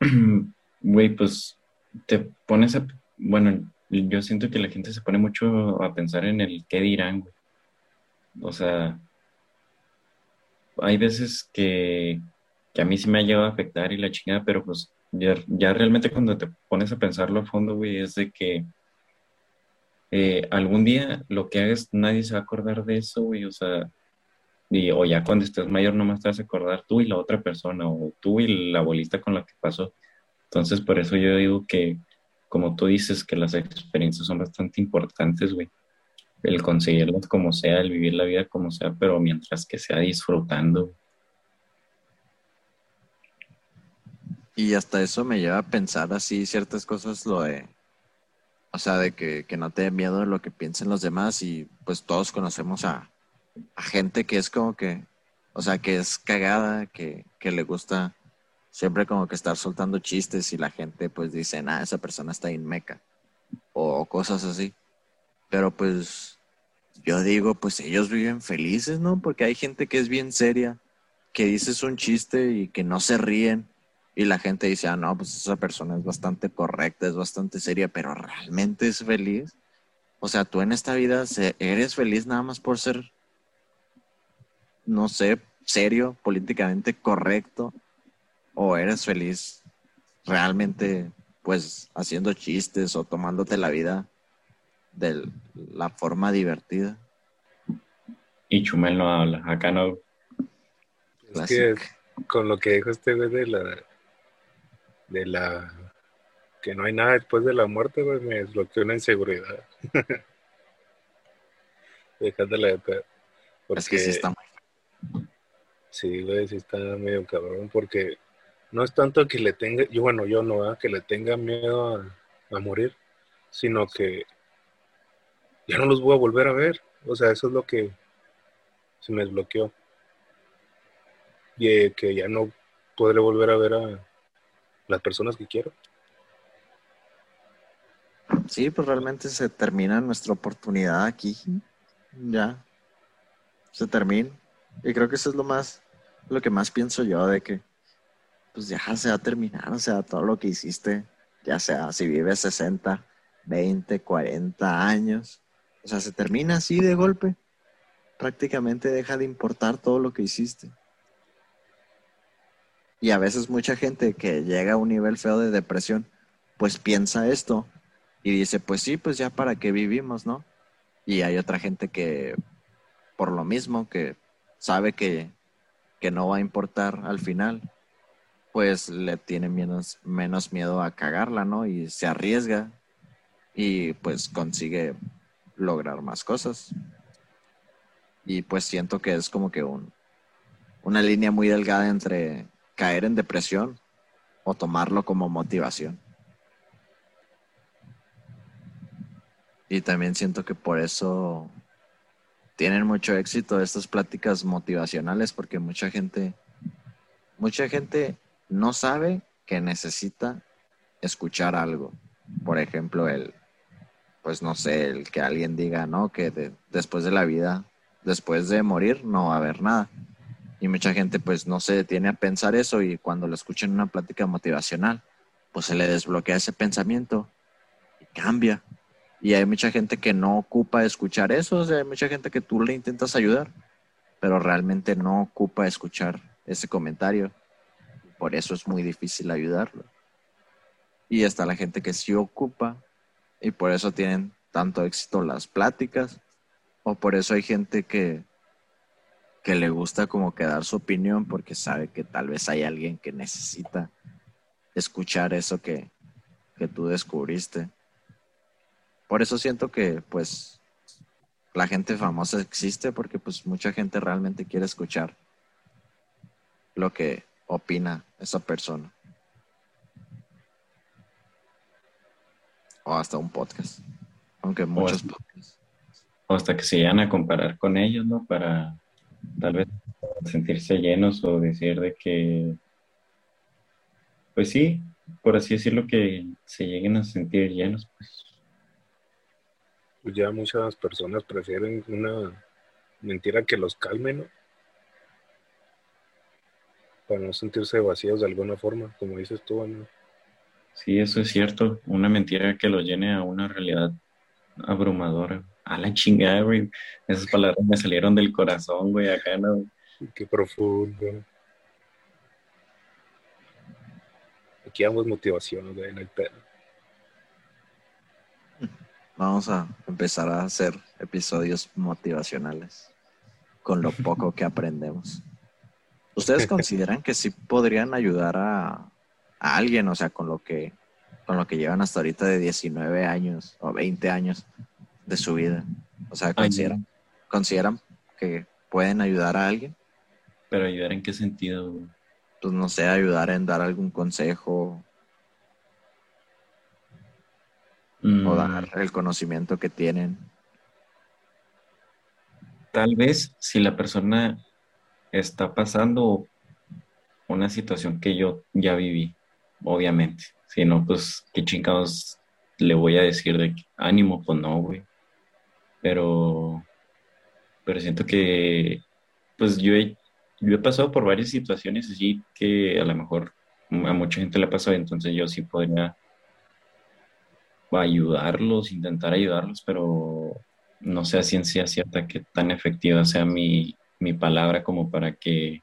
güey, pues te pones a, bueno, yo siento que la gente se pone mucho a pensar en el qué dirán, güey. O sea, hay veces que, que a mí sí me ha llegado a afectar y la chingada, pero pues ya, ya realmente cuando te pones a pensarlo a fondo, güey, es de que eh, algún día lo que hagas, nadie se va a acordar de eso, güey, o sea, o ya cuando estés mayor nomás te vas a acordar tú y la otra persona, o tú y la abuelita con la que pasó. Entonces, por eso yo digo que, como tú dices, que las experiencias son bastante importantes, güey. El conseguirlas como sea, el vivir la vida como sea, pero mientras que sea disfrutando. Y hasta eso me lleva a pensar así ciertas cosas, lo de o sea, de que, no te dé miedo de lo que piensen los demás y pues todos conocemos a, gente que es como que, o sea, que es cagada, que, le gusta siempre como que estar soltando chistes y la gente pues dice, ah, esa persona está en meca o, cosas así. Pero pues yo digo, pues ellos viven felices, ¿no? Porque hay gente que es bien seria, que dices un chiste y que no se ríen. Y la gente dice, ah, no, pues esa persona es bastante correcta, es bastante seria, pero realmente es feliz. O sea, tú en esta vida eres feliz nada más por ser, no sé, serio, políticamente correcto, o eres feliz realmente, pues, haciendo chistes o tomándote la vida de la forma divertida. Y Chumel no habla, acá no. Es que con lo que dijo este güey de la de la que no hay nada después de la muerte, güey, me desbloqueó una inseguridad. Dejándole de pedo. Porque, es que sí está muy... Sí, güey, sí está medio cabrón, porque no es tanto que le tenga, yo bueno, yo no, que le tenga miedo a, a morir, sino que ya no los voy a volver a ver. O sea, eso es lo que se me desbloqueó. Y eh, que ya no podré volver a ver a las personas que quiero. Sí, pues realmente se termina nuestra oportunidad aquí. Ya. Se termina. Y creo que eso es lo más, lo que más pienso yo, de que pues ya se va a terminar, o sea, todo lo que hiciste, ya sea si vives 60, 20, 40 años, o sea, se termina así de golpe. Prácticamente deja de importar todo lo que hiciste. Y a veces mucha gente que llega a un nivel feo de depresión, pues piensa esto y dice, pues sí, pues ya para qué vivimos, ¿no? Y hay otra gente que, por lo mismo, que sabe que, que no va a importar al final, pues le tiene menos, menos miedo a cagarla, ¿no? Y se arriesga y pues consigue lograr más cosas. Y pues siento que es como que un, una línea muy delgada entre caer en depresión o tomarlo como motivación. Y también siento que por eso tienen mucho éxito estas pláticas motivacionales porque mucha gente mucha gente no sabe que necesita escuchar algo. Por ejemplo, el pues no sé, el que alguien diga, ¿no? Que después de la vida, después de morir, no va a haber nada. Y mucha gente pues no se detiene a pensar eso y cuando lo escuchan una plática motivacional, pues se le desbloquea ese pensamiento y cambia. Y hay mucha gente que no ocupa escuchar eso, o sea, hay mucha gente que tú le intentas ayudar, pero realmente no ocupa escuchar ese comentario. Por eso es muy difícil ayudarlo. Y está la gente que sí ocupa y por eso tienen tanto éxito las pláticas o por eso hay gente que que le gusta como que dar su opinión porque sabe que tal vez hay alguien que necesita escuchar eso que, que tú descubriste. Por eso siento que pues la gente famosa existe porque pues mucha gente realmente quiere escuchar lo que opina esa persona. O hasta un podcast. Aunque muchos podcasts. O hasta que se llegan a comparar con ellos, ¿no? Para tal vez sentirse llenos o decir de que, pues sí, por así decirlo, que se lleguen a sentir llenos, pues. pues ya muchas personas prefieren una mentira que los calme, ¿no? Para no sentirse vacíos de alguna forma, como dices tú, ¿no? Sí, eso es cierto. Una mentira que lo llene a una realidad abrumadora. A la chingada, güey. Esas palabras me salieron del corazón, güey, acá, ¿no? Qué profundo. Aquí damos motivación, güey, en el pedo. Vamos a empezar a hacer episodios motivacionales con lo poco que aprendemos. ¿Ustedes consideran que sí podrían ayudar a, a alguien, o sea, con lo que con lo que llevan hasta ahorita de 19 años o 20 años de su vida. O sea, consideran, consideran que pueden ayudar a alguien. Pero ayudar en qué sentido? Pues no sé, ayudar en dar algún consejo o mm. dar el conocimiento que tienen. Tal vez si la persona está pasando una situación que yo ya viví obviamente. Si no, pues, ¿qué chingados le voy a decir de ánimo? Pues no, güey. Pero pero siento que, pues yo he, yo he pasado por varias situaciones así que a lo mejor a mucha gente le ha pasado, entonces yo sí podría ayudarlos, intentar ayudarlos, pero no sé a ciencia cierta que tan efectiva sea mi, mi palabra como para que,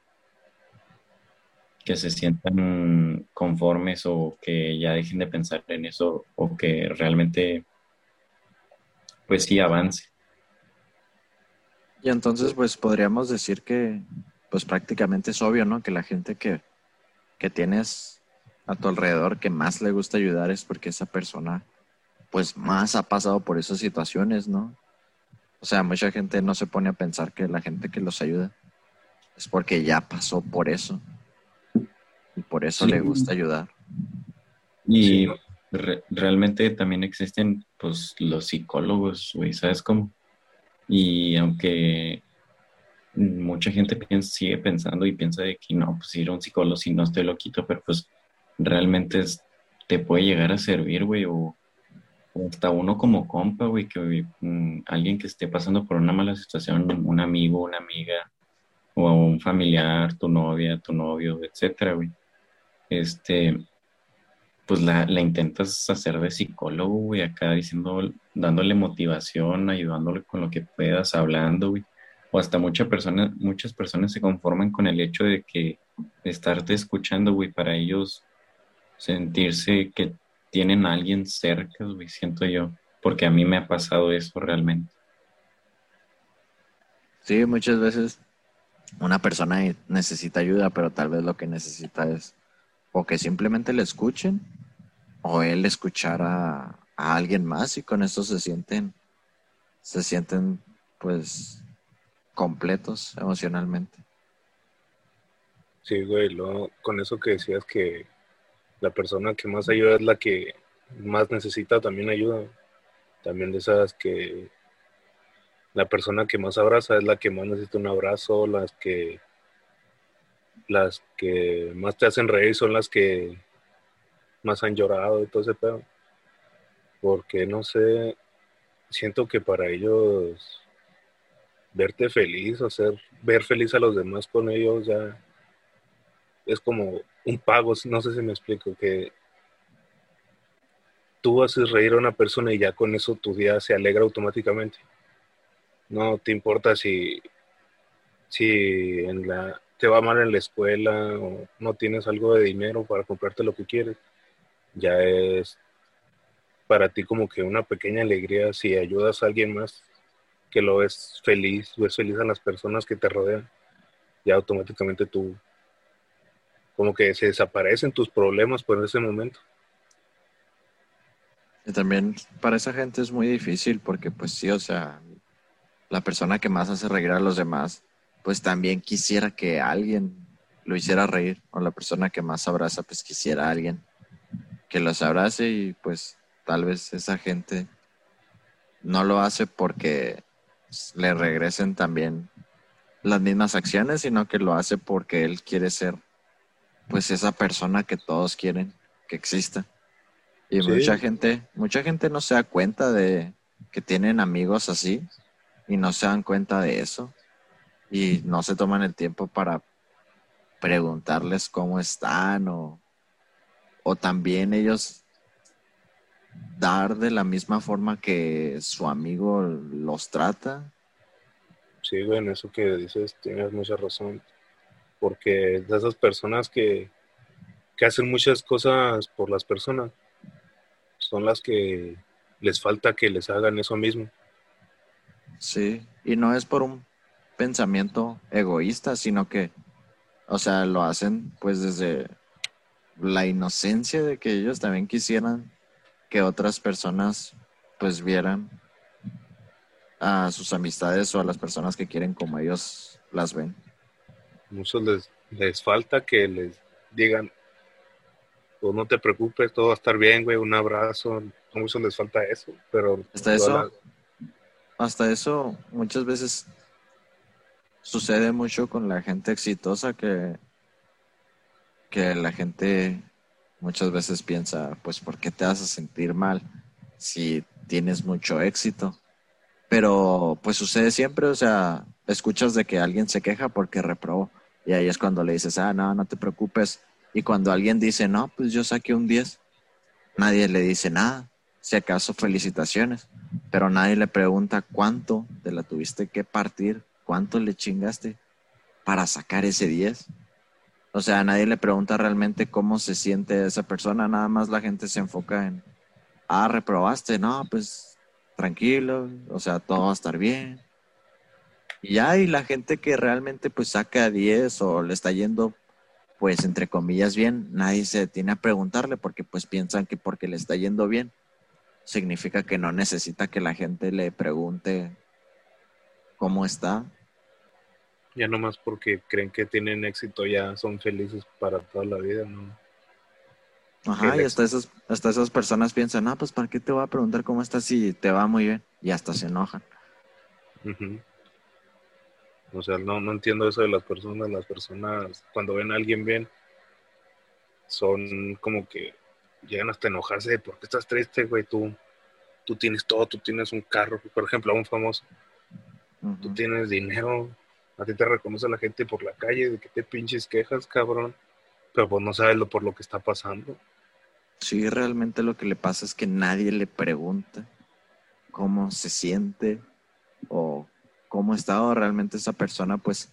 que se sientan conformes o que ya dejen de pensar en eso o que realmente pues sí avance. Y entonces pues podríamos decir que pues prácticamente es obvio, ¿no? Que la gente que, que tienes a tu alrededor que más le gusta ayudar es porque esa persona pues más ha pasado por esas situaciones, ¿no? O sea, mucha gente no se pone a pensar que la gente que los ayuda es porque ya pasó por eso. Y por eso le gusta ayudar. Y realmente también existen pues los psicólogos, güey, ¿sabes cómo? Y aunque mucha gente sigue pensando y piensa de que no, pues ir a un psicólogo si no estoy loquito, pero pues realmente te puede llegar a servir, güey, o hasta uno como compa, güey, que mm, alguien que esté pasando por una mala situación, un amigo, una amiga, o un familiar, tu novia, tu novio, etcétera, güey. Este, pues la, la intentas hacer de psicólogo, güey, acá diciendo, dándole motivación, ayudándole con lo que puedas, hablando, güey. O hasta muchas personas, muchas personas se conforman con el hecho de que estarte escuchando, güey, para ellos sentirse que tienen a alguien cerca, güey, siento yo, porque a mí me ha pasado eso realmente. Sí, muchas veces una persona necesita ayuda, pero tal vez lo que necesita es o que simplemente le escuchen o él escuchar a, alguien más y con eso se sienten, se sienten pues completos emocionalmente. Sí, güey, con eso que decías que la persona que más ayuda es la que más necesita también ayuda. También de esas que la persona que más abraza es la que más necesita un abrazo, las que las que más te hacen reír son las que más han llorado y todo ese pedo. Porque no sé, siento que para ellos verte feliz, o ser, ver feliz a los demás con ellos ya es como un pago, no sé si me explico, que tú haces reír a una persona y ya con eso tu día se alegra automáticamente. No te importa si, si en la, te va mal en la escuela o no tienes algo de dinero para comprarte lo que quieres. Ya es para ti como que una pequeña alegría si ayudas a alguien más que lo ves feliz, ves feliz a las personas que te rodean. Ya automáticamente tú como que se desaparecen tus problemas por ese momento. Y también para esa gente es muy difícil porque pues sí, o sea, la persona que más hace reír a los demás, pues también quisiera que alguien lo hiciera reír, o la persona que más abraza, pues quisiera alguien que los abrace y pues tal vez esa gente no lo hace porque le regresen también las mismas acciones, sino que lo hace porque él quiere ser pues esa persona que todos quieren que exista. Y mucha gente, mucha gente no se da cuenta de que tienen amigos así y no se dan cuenta de eso y no se toman el tiempo para preguntarles cómo están o, o también ellos dar de la misma forma que su amigo los trata. Sí, bueno, eso que dices tienes mucha razón porque de esas personas que, hacen muchas cosas por las personas son las que les falta que les hagan eso mismo. Sí, y no es por un pensamiento egoísta, sino que, o sea, lo hacen pues desde la inocencia de que ellos también quisieran que otras personas pues vieran a sus amistades o a las personas que quieren como ellos las ven muchos les, les falta que les digan, pues no te preocupes, todo va a estar bien, güey, un abrazo. A muchos les falta eso, pero... Hasta eso, hasta eso muchas veces sucede mucho con la gente exitosa que, que la gente muchas veces piensa, pues, ¿por qué te vas a sentir mal si tienes mucho éxito? Pero pues sucede siempre, o sea, escuchas de que alguien se queja porque reprobó. Y ahí es cuando le dices, ah, no, no te preocupes. Y cuando alguien dice, no, pues yo saqué un 10, nadie le dice nada. Si acaso felicitaciones, pero nadie le pregunta cuánto te la tuviste que partir, cuánto le chingaste para sacar ese 10. O sea, nadie le pregunta realmente cómo se siente esa persona, nada más la gente se enfoca en, ah, reprobaste, no, pues tranquilo, o sea, todo va a estar bien. Y ya, y la gente que realmente pues saca 10 o le está yendo pues entre comillas bien, nadie se detiene a preguntarle porque pues piensan que porque le está yendo bien significa que no necesita que la gente le pregunte cómo está. Ya nomás porque creen que tienen éxito ya son felices para toda la vida, ¿no? Ajá, y hasta esas, hasta esas personas piensan, ah, pues ¿para qué te voy a preguntar cómo estás si te va muy bien? Y hasta se enojan. O sea, no, no entiendo eso de las personas. Las personas, cuando ven a alguien bien, son como que llegan hasta enojarse de por qué estás triste, güey. Tú, tú tienes todo, tú tienes un carro, por ejemplo, a un famoso. Tú tienes dinero, a ti te reconoce la gente por la calle de que te pinches quejas, cabrón. Pero pues no sabes lo por lo que está pasando. Sí, realmente lo que le pasa es que nadie le pregunta cómo se siente o cómo está realmente esa persona, pues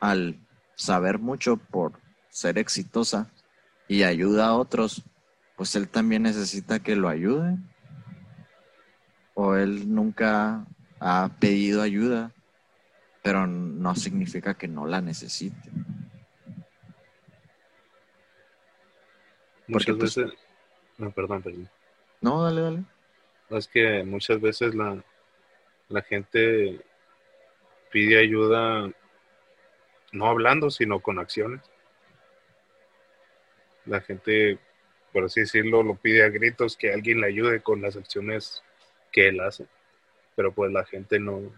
al saber mucho por ser exitosa y ayuda a otros, pues él también necesita que lo ayude. O él nunca ha pedido ayuda, pero no significa que no la necesite. Muchas pues, veces... No, perdón, perdón. No, dale, dale. Es que muchas veces la, la gente pide ayuda no hablando, sino con acciones. La gente, por así decirlo, lo pide a gritos que alguien le ayude con las acciones que él hace. Pero pues la gente no,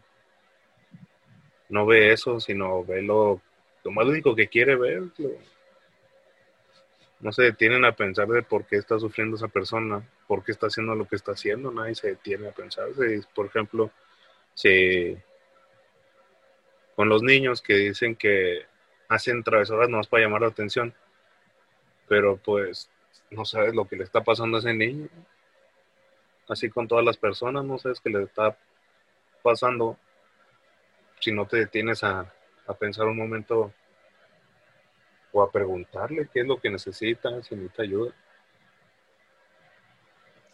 no ve eso, sino ve lo, lo más único que quiere ver. no se detienen a pensar de por qué está sufriendo esa persona, por qué está haciendo lo que está haciendo, nadie se detiene a pensar. por ejemplo, si con los niños que dicen que hacen travesuras nomás para llamar la atención, pero pues no sabes lo que le está pasando a ese niño. Así con todas las personas, no sabes qué le está pasando si no te detienes a, pensar un momento o a preguntarle qué es lo que necesita, si necesita ayuda.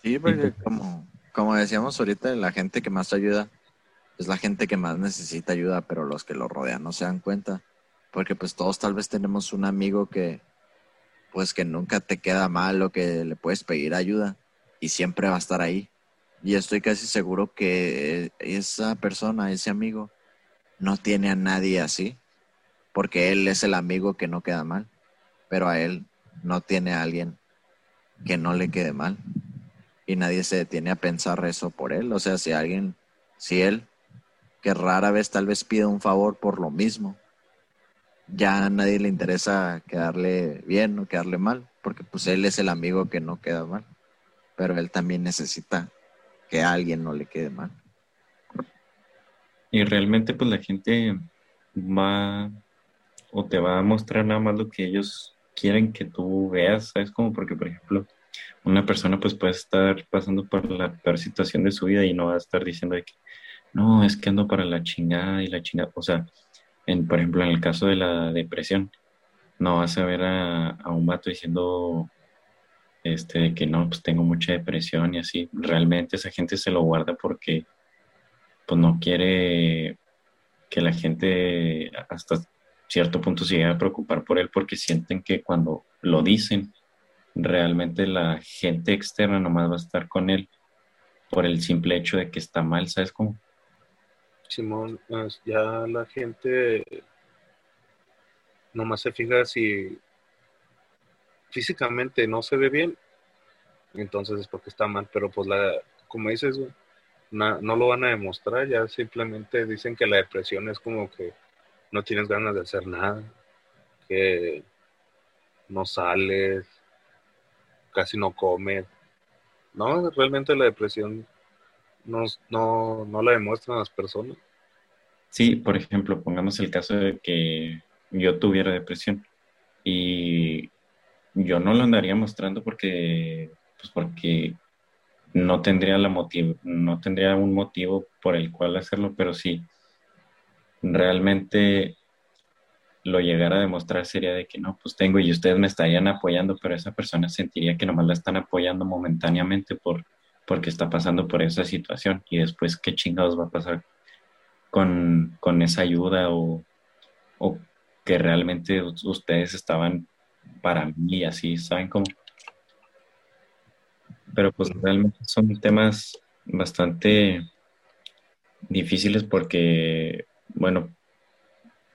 Sí, porque como, como decíamos ahorita, la gente que más ayuda es la gente que más necesita ayuda, pero los que lo rodean no se dan cuenta. Porque pues todos tal vez tenemos un amigo que pues que nunca te queda mal o que le puedes pedir ayuda y siempre va a estar ahí. Y estoy casi seguro que esa persona, ese amigo, no tiene a nadie así, porque él es el amigo que no queda mal, pero a él no tiene a alguien que no le quede mal. Y nadie se detiene a pensar eso por él. O sea, si alguien, si él que rara vez tal vez pida un favor por lo mismo. Ya a nadie le interesa quedarle bien o quedarle mal, porque pues él es el amigo que no queda mal, pero él también necesita que a alguien no le quede mal. Y realmente pues la gente va o te va a mostrar nada más lo que ellos quieren que tú veas, ¿sabes? Como porque, por ejemplo, una persona pues puede estar pasando por la peor situación de su vida y no va a estar diciendo que, no, es que ando para la chingada y la chingada. O sea, en, por ejemplo, en el caso de la depresión, no vas a ver a, un vato diciendo este, que no, pues tengo mucha depresión y así. Realmente esa gente se lo guarda porque pues no quiere que la gente hasta cierto punto se a preocupar por él porque sienten que cuando lo dicen, realmente la gente externa nomás va a estar con él por el simple hecho de que está mal, ¿sabes cómo? Simón, ya la gente nomás se fija si físicamente no se ve bien, entonces es porque está mal, pero pues la, como dices, no, lo van a demostrar, ya simplemente dicen que la depresión es como que no tienes ganas de hacer nada, que no sales, casi no comes. No, realmente la depresión no, no, no la demuestran las personas. Sí, por ejemplo, pongamos el caso de que yo tuviera depresión y yo no lo andaría mostrando porque, pues porque no tendría la motivo, no tendría un motivo por el cual hacerlo, pero sí, realmente lo llegara a demostrar sería de que no, pues tengo y ustedes me estarían apoyando, pero esa persona sentiría que nomás la están apoyando momentáneamente por, porque está pasando por esa situación y después qué chingados va a pasar con, esa ayuda o, o, que realmente ustedes estaban para mí así, ¿saben cómo? Pero pues realmente son temas bastante difíciles porque, bueno,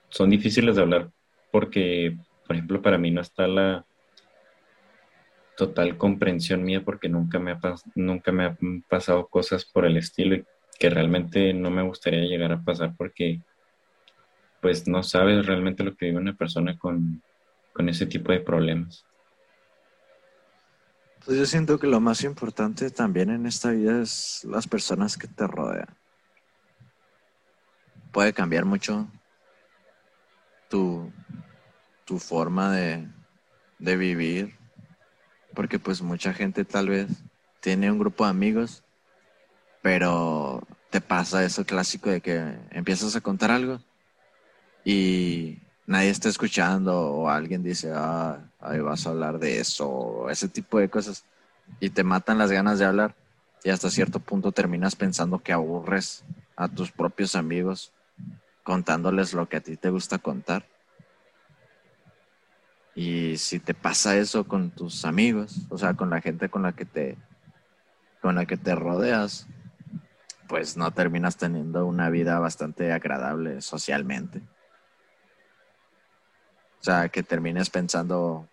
son difíciles de hablar porque, por ejemplo, para mí no está la total comprensión mía porque nunca me ha, nunca me han pasado cosas por el estilo y que realmente no me gustaría llegar a pasar porque pues no sabes realmente lo que vive una persona con, con ese tipo de problemas. Pues yo siento que lo más importante también en esta vida es las personas que te rodean. Puede cambiar mucho tu, tu forma de, de vivir, porque pues mucha gente tal vez tiene un grupo de amigos, pero te pasa eso clásico de que empiezas a contar algo y nadie está escuchando o alguien dice, ah, ahí vas a hablar de eso, o ese tipo de cosas, y te matan las ganas de hablar y hasta cierto punto terminas pensando que aburres a tus propios amigos contándoles lo que a ti te gusta contar. Y si te pasa eso con tus amigos, o sea, con la gente con la que te con la que te rodeas, pues no terminas teniendo una vida bastante agradable socialmente. O sea, que termines pensando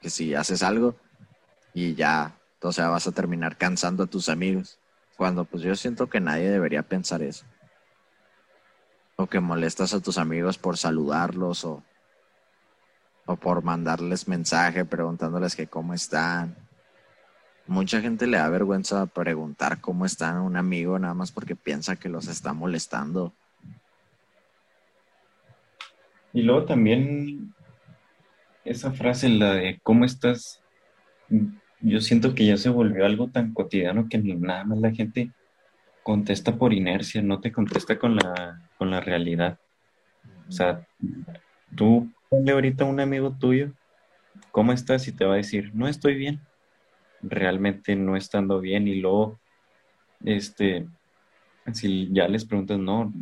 que si haces algo y ya, o sea, vas a terminar cansando a tus amigos. Cuando pues yo siento que nadie debería pensar eso o que molestas a tus amigos por saludarlos o, o por mandarles mensaje preguntándoles que cómo están. Mucha gente le da vergüenza preguntar cómo están a un amigo nada más porque piensa que los está molestando. Y luego también esa frase, la de ¿cómo estás? Yo siento que ya se volvió algo tan cotidiano que nada más la gente contesta por inercia, no te contesta con la, con la realidad. O sea, tú ponle ahorita a un amigo tuyo, ¿cómo estás? Y te va a decir, no estoy bien. Realmente no estando bien. Y luego, este, si ya les preguntas, no,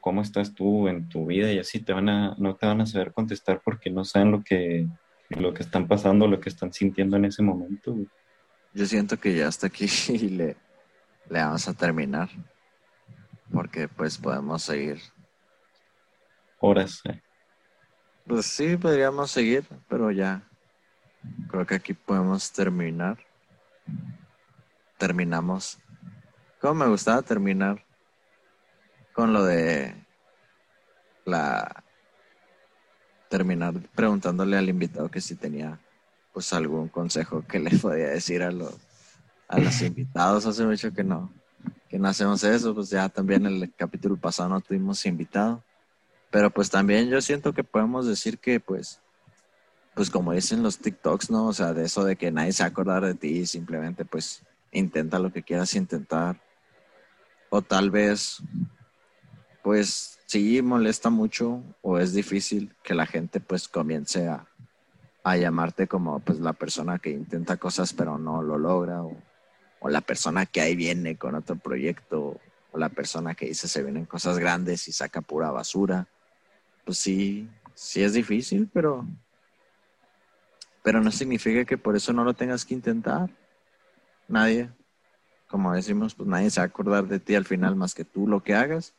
¿cómo estás tú en tu vida? Y así te van a, no te van a saber contestar porque no saben lo que, lo que están pasando, lo que están sintiendo en ese momento. Yo siento que ya hasta aquí le, le vamos a terminar. Porque pues podemos seguir. Horas. Eh. Pues sí, podríamos seguir, pero ya. Creo que aquí podemos terminar. Terminamos. Como me gustaba terminar con lo de la terminar preguntándole al invitado que si tenía pues algún consejo que le podía decir a los a los invitados. Hace mucho que no, que no hacemos eso, pues ya también el capítulo pasado no tuvimos invitado. Pero pues también yo siento que podemos decir que pues, pues como dicen los TikToks, ¿no? O sea, de eso de que nadie se va a acordar de ti, simplemente pues intenta lo que quieras intentar. O tal vez, pues sí molesta mucho o es difícil que la gente pues comience a, a llamarte como pues la persona que intenta cosas pero no lo logra o la persona que ahí viene con otro proyecto, o la persona que dice se vienen cosas grandes y saca pura basura. Pues sí, sí es difícil, pero, pero no significa que por eso no lo tengas que intentar. Nadie, como decimos, pues nadie se va a acordar de ti al final más que tú lo que hagas.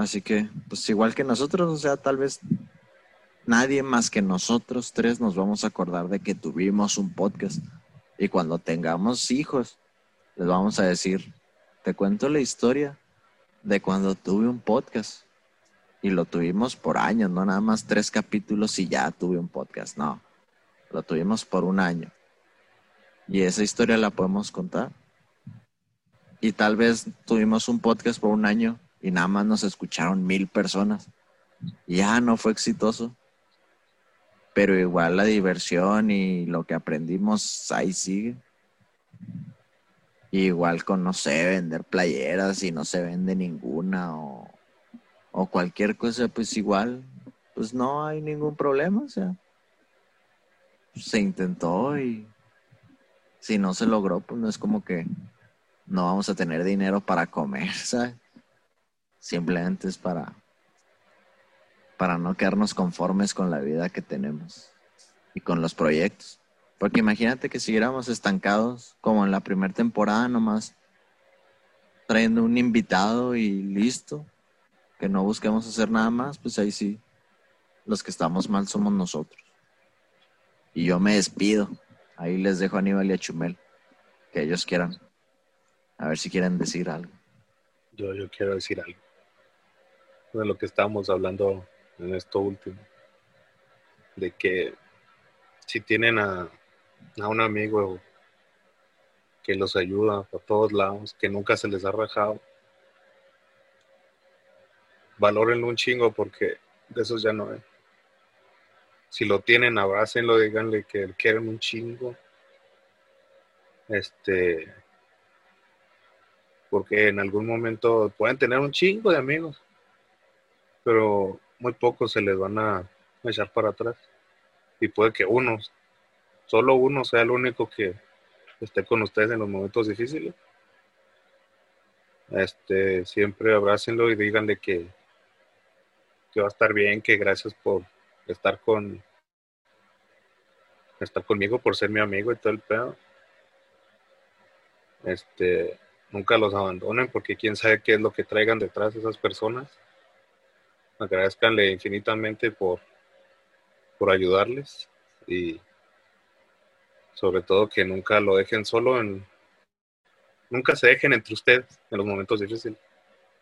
Así que, pues igual que nosotros, o sea, tal vez nadie más que nosotros tres nos vamos a acordar de que tuvimos un podcast y cuando tengamos hijos, les vamos a decir, te cuento la historia de cuando tuve un podcast. Y lo tuvimos por años, no nada más tres capítulos y ya tuve un podcast. No, lo tuvimos por un año. Y esa historia la podemos contar. Y tal vez tuvimos un podcast por un año y nada más nos escucharon mil personas. Ya no fue exitoso. Pero igual la diversión y lo que aprendimos ahí sigue. igual con, no sé, vender playeras y no se vende ninguna o, o cualquier cosa, pues igual, pues no hay ningún problema. O sea, se intentó y si no se logró, pues no es como que no vamos a tener dinero para comer, ¿sabes? Simplemente es para, para no quedarnos conformes con la vida que tenemos y con los proyectos. Porque imagínate que siguiéramos estancados como en la primera temporada nomás, trayendo un invitado y listo, que no busquemos hacer nada más, pues ahí sí, los que estamos mal somos nosotros. Y yo me despido. Ahí les dejo a Aníbal y a Chumel, que ellos quieran. A ver si quieren decir algo. Yo, yo quiero decir algo. De lo que estábamos hablando en esto último. De que si tienen a, a un amigo que los ayuda a todos lados, que nunca se les ha rajado, valórenlo un chingo porque de esos ya no hay. Si lo tienen, abrácenlo, díganle que quieren un chingo. Este, porque en algún momento pueden tener un chingo de amigos, pero muy pocos se les van a echar para atrás. Y puede que uno, solo uno sea el único que esté con ustedes en los momentos difíciles. Este, siempre abrácenlo y díganle que, que va a estar bien, que gracias por estar con estar conmigo, por ser mi amigo y todo el pedo. Este, nunca los abandonen porque quién sabe qué es lo que traigan detrás de esas personas. Agradezcanle infinitamente por, por ayudarles y sobre todo que nunca lo dejen solo nunca se dejen entre ustedes en los momentos difíciles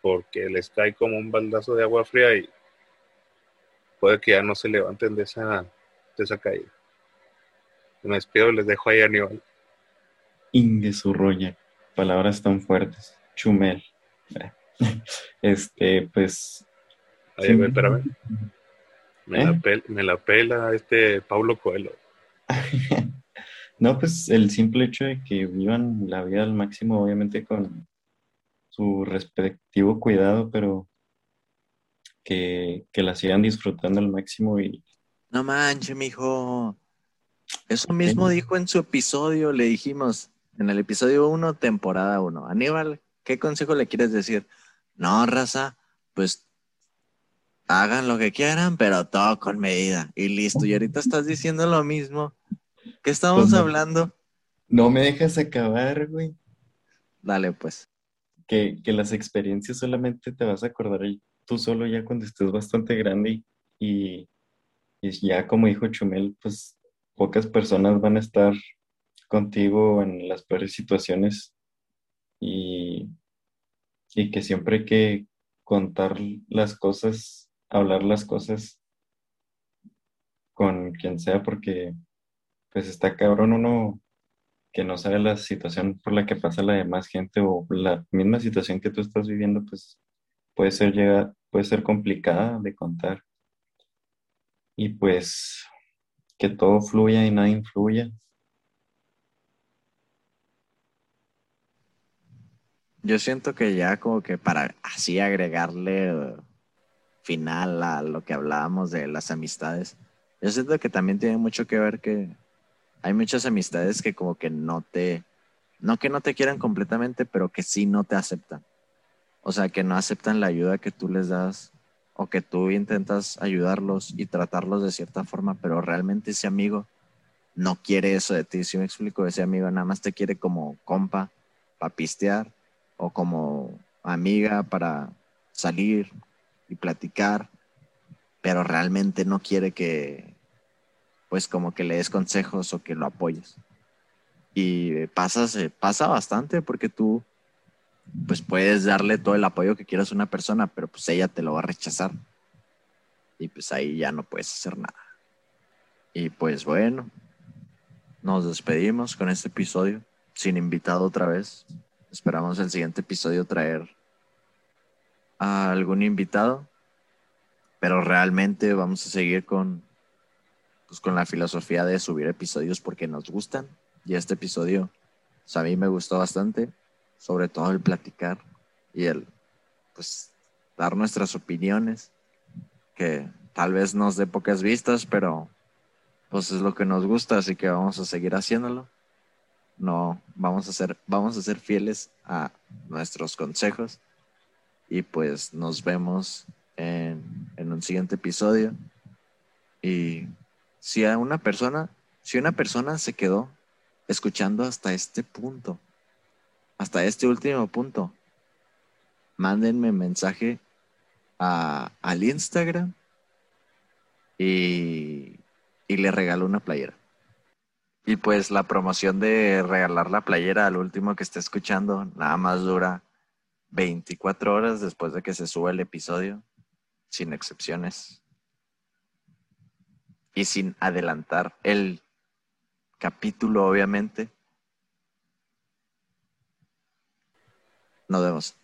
porque les cae como un baldazo de agua fría y puede que ya no se levanten de esa, de esa caída. Me despido y les dejo ahí a Aníbal. Inge roña palabras tan fuertes. Chumel. Este, pues. Ay, espérame. Me, la ¿Eh? me la pela este Pablo Coelho. no, pues el simple hecho de que vivan la vida al máximo, obviamente con su respectivo cuidado, pero que, que la sigan disfrutando al máximo y. No manches, mijo. Eso mismo dijo en su episodio, le dijimos, en el episodio 1, temporada 1. Aníbal, ¿qué consejo le quieres decir? No, raza, pues hagan lo que quieran, pero todo con medida. Y listo. Y ahorita estás diciendo lo mismo. ¿Qué estamos pues hablando? No me dejas acabar, güey. Dale, pues. Que, las experiencias solamente te vas a acordar tú solo ya cuando estés bastante grande y, y ya como dijo Chumel, pues pocas personas van a estar contigo en las peores situaciones y, y que siempre hay que contar las cosas, hablar las cosas con quien sea, porque pues está cabrón uno que no sabe la situación por la que pasa la demás gente o la misma situación que tú estás viviendo, pues puede ser, llega, puede ser complicada de contar. Y pues que todo fluya y nada influya. Yo siento que ya como que para así agregarle final a lo que hablábamos de las amistades, yo siento que también tiene mucho que ver que hay muchas amistades que como que no te, no que no te quieran completamente, pero que sí no te aceptan. O sea, que no aceptan la ayuda que tú les das o que tú intentas ayudarlos y tratarlos de cierta forma, pero realmente ese amigo no quiere eso de ti. Si me explico, ese amigo nada más te quiere como compa, para pistear o como amiga para salir y platicar, pero realmente no quiere que, pues como que le des consejos o que lo apoyes. Y pasa, pasa bastante porque tú, pues puedes darle todo el apoyo que quieras a una persona, pero pues ella te lo va a rechazar. Y pues ahí ya no puedes hacer nada. Y pues bueno, nos despedimos con este episodio, sin invitado otra vez. Esperamos el siguiente episodio traer a algún invitado, pero realmente vamos a seguir con, pues, con la filosofía de subir episodios porque nos gustan. Y este episodio, pues, a mí me gustó bastante, sobre todo el platicar y el, pues, dar nuestras opiniones, que tal vez nos dé pocas vistas, pero pues es lo que nos gusta, así que vamos a seguir haciéndolo. No, vamos a ser, vamos a ser fieles a nuestros consejos y pues nos vemos en, en un siguiente episodio. Y si a una persona, si una persona se quedó escuchando hasta este punto, hasta este último punto, mándenme mensaje a, al Instagram y, y le regalo una playera. Y pues la promoción de regalar la playera al último que esté escuchando nada más dura 24 horas después de que se suba el episodio, sin excepciones. Y sin adelantar el capítulo, obviamente. Nos vemos.